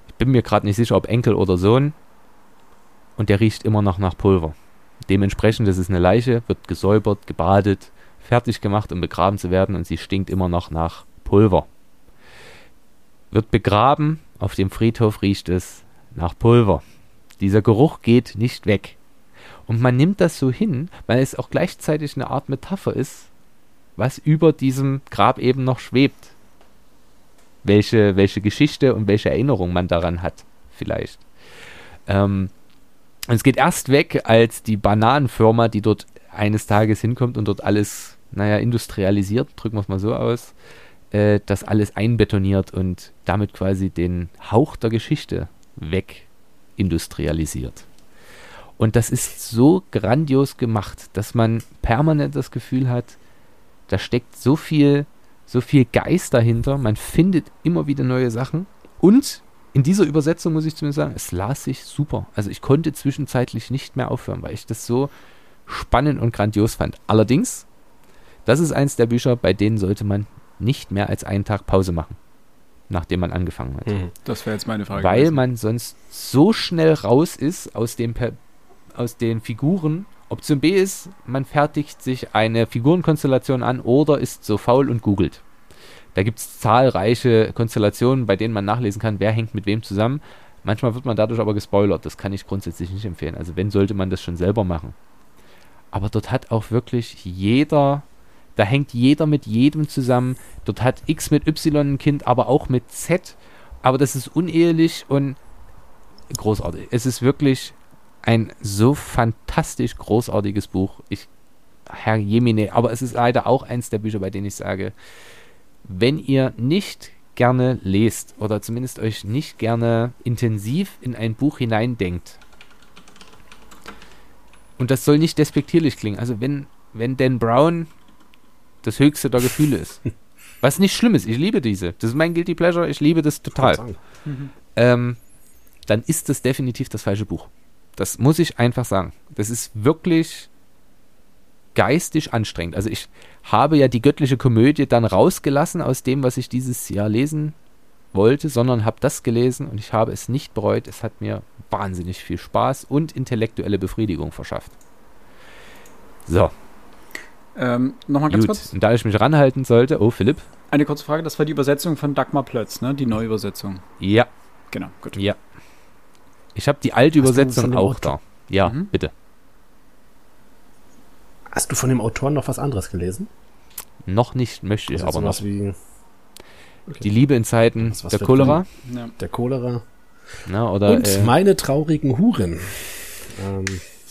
ich bin mir gerade nicht sicher, ob Enkel oder Sohn, und der riecht immer noch nach Pulver. Dementsprechend ist es eine Leiche, wird gesäubert, gebadet, fertig gemacht, um begraben zu werden und sie stinkt immer noch nach Pulver. Wird begraben, auf dem Friedhof riecht es nach Pulver. Dieser Geruch geht nicht weg. Und man nimmt das so hin, weil es auch gleichzeitig eine Art Metapher ist, was über diesem Grab eben noch schwebt. Welche, welche Geschichte und welche Erinnerung man daran hat, vielleicht. Ähm, und es geht erst weg, als die Bananenfirma, die dort eines Tages hinkommt und dort alles, naja, industrialisiert, drücken wir es mal so aus, äh, das alles einbetoniert und damit quasi den Hauch der Geschichte wegindustrialisiert. Und das ist so grandios gemacht, dass man permanent das Gefühl hat, da steckt so viel, so viel Geist dahinter, man findet immer wieder neue Sachen und in dieser Übersetzung muss ich zumindest sagen, es las sich super. Also ich konnte zwischenzeitlich nicht mehr aufhören, weil ich das so spannend und grandios fand. Allerdings, das ist eins der Bücher, bei denen sollte man nicht mehr als einen Tag Pause machen, nachdem man angefangen hat. Mhm. Das wäre jetzt meine Frage. Weil gewesen. man sonst so schnell raus ist aus, dem aus den Figuren. Option B ist, man fertigt sich eine Figurenkonstellation an oder ist so faul und googelt. Da gibt es zahlreiche Konstellationen, bei denen man nachlesen kann, wer hängt mit wem zusammen. Manchmal wird man dadurch aber gespoilert. Das kann ich grundsätzlich nicht empfehlen. Also wenn, sollte man das schon selber machen. Aber dort hat auch wirklich jeder, da hängt jeder mit jedem zusammen. Dort hat X mit Y ein Kind, aber auch mit Z. Aber das ist unehelich und großartig. Es ist wirklich ein so fantastisch großartiges Buch. Ich, Herr Jemine, aber es ist leider auch eins der Bücher, bei denen ich sage, wenn ihr nicht gerne lest oder zumindest euch nicht gerne intensiv in ein Buch hineindenkt, und das soll nicht despektierlich klingen, also wenn, wenn Dan Brown das höchste der Gefühle ist, was nicht schlimm ist, ich liebe diese, das ist mein Guilty Pleasure, ich liebe das total, mhm. ähm, dann ist das definitiv das falsche Buch. Das muss ich einfach sagen. Das ist wirklich geistig anstrengend. Also ich habe ja die göttliche Komödie dann rausgelassen aus dem, was ich dieses Jahr lesen wollte, sondern habe das gelesen und ich habe es nicht bereut. Es hat mir wahnsinnig viel Spaß und intellektuelle Befriedigung verschafft. So. Ähm, Nochmal ganz Gut. kurz. Und da ich mich ranhalten sollte, oh Philipp. Eine kurze Frage, das war die Übersetzung von Dagmar Plötz, ne? Die Neuübersetzung. Ja. Genau, gut. Ja. Ich habe die alte Hast Übersetzung auch da. Ja, mhm. bitte. Hast du von dem Autoren noch was anderes gelesen? Noch nicht, möchte ich also aber noch. Wie, okay. Die Liebe in Zeiten der Cholera. Ja. Der Cholera. Na, oder, Und äh, meine traurigen Huren. Ähm.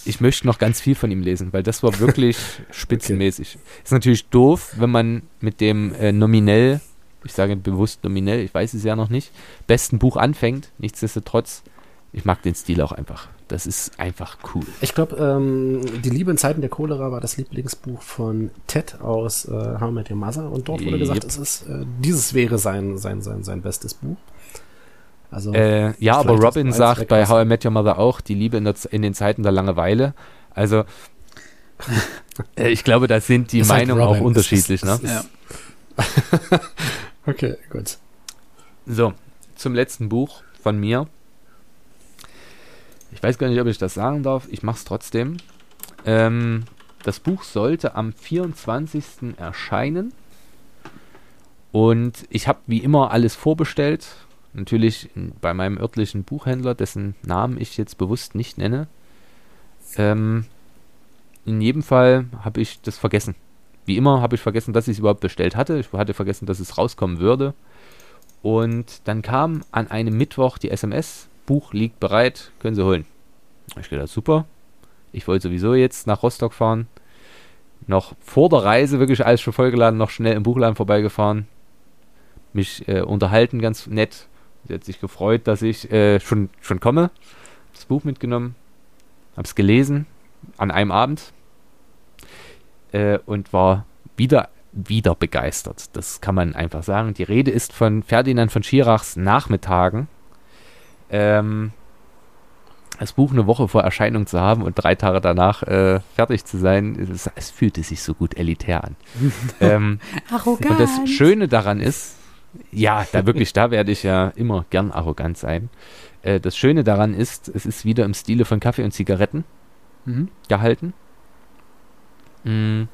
Ich möchte noch ganz viel von ihm lesen, weil das war wirklich spitzenmäßig. Okay. Ist natürlich doof, wenn man mit dem äh, nominell, ich sage bewusst nominell, ich weiß es ja noch nicht, besten Buch anfängt. Nichtsdestotrotz, ich mag den Stil auch einfach. Das ist einfach cool. Ich glaube, ähm, Die Liebe in Zeiten der Cholera war das Lieblingsbuch von Ted aus äh, How I Met Your Mother und dort wurde gesagt, yep. es ist, äh, dieses wäre sein, sein, sein, sein bestes Buch. Also äh, ja, aber Robin sagt bei How I Met Your Mother auch, die Liebe in, der, in den Zeiten der Langeweile. Also äh, ich glaube, da sind die Meinungen auch unterschiedlich. Ist, ne? Ja. okay, gut. So, zum letzten Buch von mir. Ich weiß gar nicht, ob ich das sagen darf. Ich mache es trotzdem. Ähm, das Buch sollte am 24. erscheinen. Und ich habe wie immer alles vorbestellt. Natürlich bei meinem örtlichen Buchhändler, dessen Namen ich jetzt bewusst nicht nenne. Ähm, in jedem Fall habe ich das vergessen. Wie immer habe ich vergessen, dass ich es überhaupt bestellt hatte. Ich hatte vergessen, dass es rauskommen würde. Und dann kam an einem Mittwoch die SMS, Buch liegt bereit, können Sie holen. Ich gedacht, super. Ich wollte sowieso jetzt nach Rostock fahren. Noch vor der Reise, wirklich alles schon vollgeladen, noch schnell im Buchladen vorbeigefahren. Mich äh, unterhalten, ganz nett. Sie hat sich gefreut, dass ich äh, schon, schon komme. Das Buch mitgenommen. Hab's gelesen. An einem Abend. Äh, und war wieder, wieder begeistert. Das kann man einfach sagen. Die Rede ist von Ferdinand von Schirachs Nachmittagen. Ähm, das Buch eine Woche vor Erscheinung zu haben und drei Tage danach äh, fertig zu sein, es, es, fühlte sich so gut elitär an. ähm, Arrogant. Und das Schöne daran ist, ja, da wirklich, da werde ich ja immer gern arrogant sein. Äh, das Schöne daran ist, es ist wieder im Stile von Kaffee und Zigaretten mhm. gehalten. Mhm.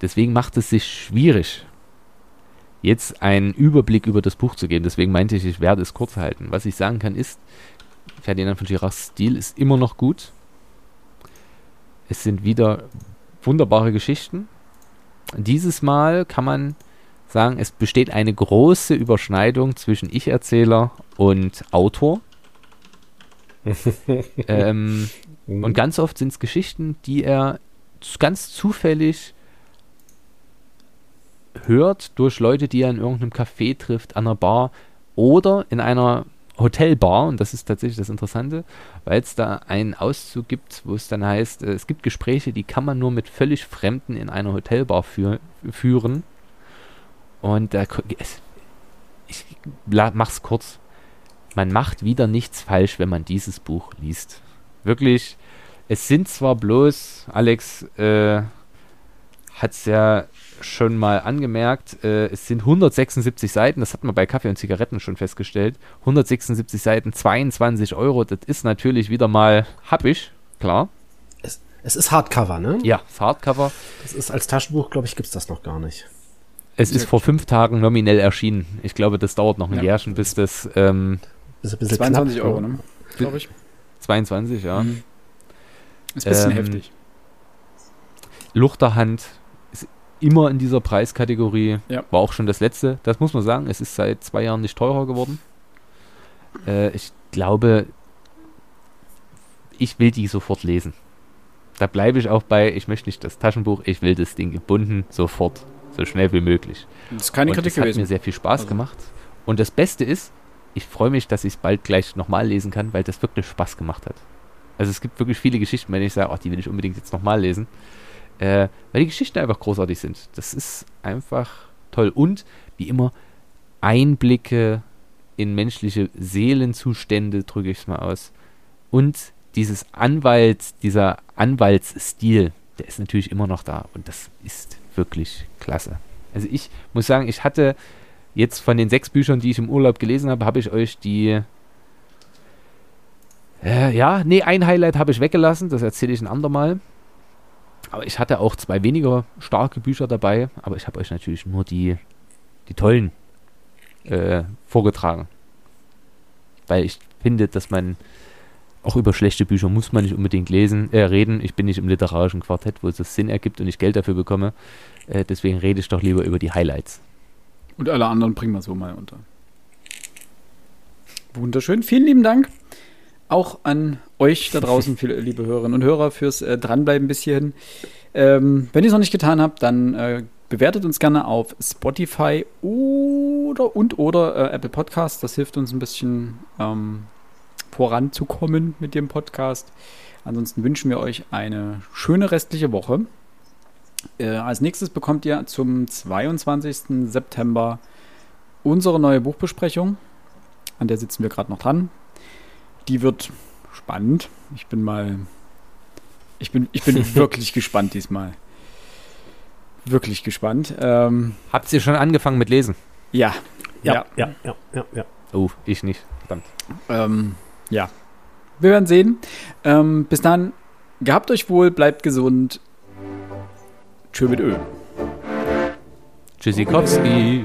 Deswegen macht es sich schwierig, jetzt einen Überblick über das Buch zu geben. Deswegen meinte ich, ich werde es kurz halten. Was ich sagen kann ist, Ferdinand von Girards Stil ist immer noch gut. Es sind wieder wunderbare Geschichten. Dieses Mal kann man sagen, es besteht eine große Überschneidung zwischen Ich-Erzähler und Autor. ähm, und ganz oft sind es Geschichten, die er ganz zufällig hört durch Leute, die er in irgendeinem Café trifft, an einer Bar oder in einer Hotelbar, und das ist tatsächlich das Interessante, weil es da einen Auszug gibt, wo es dann heißt, äh, es gibt Gespräche, die kann man nur mit völlig Fremden in einer Hotelbar für, führen. Und da, ich mach's kurz. Man macht wieder nichts falsch, wenn man dieses Buch liest. Wirklich, es sind zwar bloß, Alex äh, hat es ja schon mal angemerkt, äh, es sind 176 Seiten, das hat man bei Kaffee und Zigaretten schon festgestellt. 176 Seiten, 22 Euro, das ist natürlich wieder mal happig, klar. Es, es ist Hardcover, ne? Ja, Hardcover. Das ist als Taschenbuch, glaube ich, gibt es das noch gar nicht. Es ist vor fünf Tagen nominell erschienen. Ich glaube, das dauert noch ein ja. Jährchen, bis das. Ähm, ist ein bisschen 22 knapp, Euro, ne? Glaube ich. 22, ja. Mhm. Ist ein bisschen ähm, heftig. Luchterhand immer in dieser Preiskategorie. Ja. War auch schon das letzte. Das muss man sagen. Es ist seit zwei Jahren nicht teurer geworden. Äh, ich glaube, ich will die sofort lesen. Da bleibe ich auch bei, ich möchte nicht das Taschenbuch, ich will das Ding gebunden, sofort, so schnell wie möglich. Das ist keine Und Kritik das gewesen. hat mir sehr viel Spaß also. gemacht. Und das Beste ist, ich freue mich, dass ich es bald gleich nochmal lesen kann, weil das wirklich Spaß gemacht hat. Also es gibt wirklich viele Geschichten, wenn ich sage, oh, die will ich unbedingt jetzt nochmal lesen. Äh, weil die Geschichten einfach großartig sind. Das ist einfach toll. Und wie immer, Einblicke in menschliche Seelenzustände, drücke ich es mal aus. Und dieses Anwalt, dieser Anwaltsstil, der ist natürlich immer noch da. Und das ist wirklich klasse. Also ich muss sagen, ich hatte jetzt von den sechs Büchern, die ich im Urlaub gelesen habe, habe ich euch die äh, ja, nee, ein Highlight habe ich weggelassen, das erzähle ich ein andermal. Aber ich hatte auch zwei weniger starke Bücher dabei, aber ich habe euch natürlich nur die die tollen äh, vorgetragen. Weil ich finde, dass man auch über schlechte Bücher muss man nicht unbedingt lesen, äh, reden. Ich bin nicht im literarischen Quartett, wo es das Sinn ergibt und ich Geld dafür bekomme. Äh, deswegen rede ich doch lieber über die Highlights. Und alle anderen bringen wir so mal unter. Wunderschön. Vielen lieben Dank auch an euch da draußen, viele, liebe Hörerinnen und Hörer, fürs äh, Dranbleiben bis hierhin. Ähm, wenn ihr es noch nicht getan habt, dann äh, bewertet uns gerne auf Spotify oder und oder äh, Apple Podcast. Das hilft uns ein bisschen ähm, voranzukommen mit dem Podcast. Ansonsten wünschen wir euch eine schöne restliche Woche. Äh, als nächstes bekommt ihr zum 22. September unsere neue Buchbesprechung. An der sitzen wir gerade noch dran. Die wird spannend. Ich bin mal. Ich bin, ich bin wirklich gespannt diesmal. Wirklich gespannt. Ähm, Habt ihr schon angefangen mit Lesen? Ja. Ja, ja, ja, ja, ja. Oh, ich nicht. Verdammt. Ähm, ja. Wir werden sehen. Ähm, bis dann. Gehabt euch wohl, bleibt gesund. Tschö mit Ö. Tschüssikowski.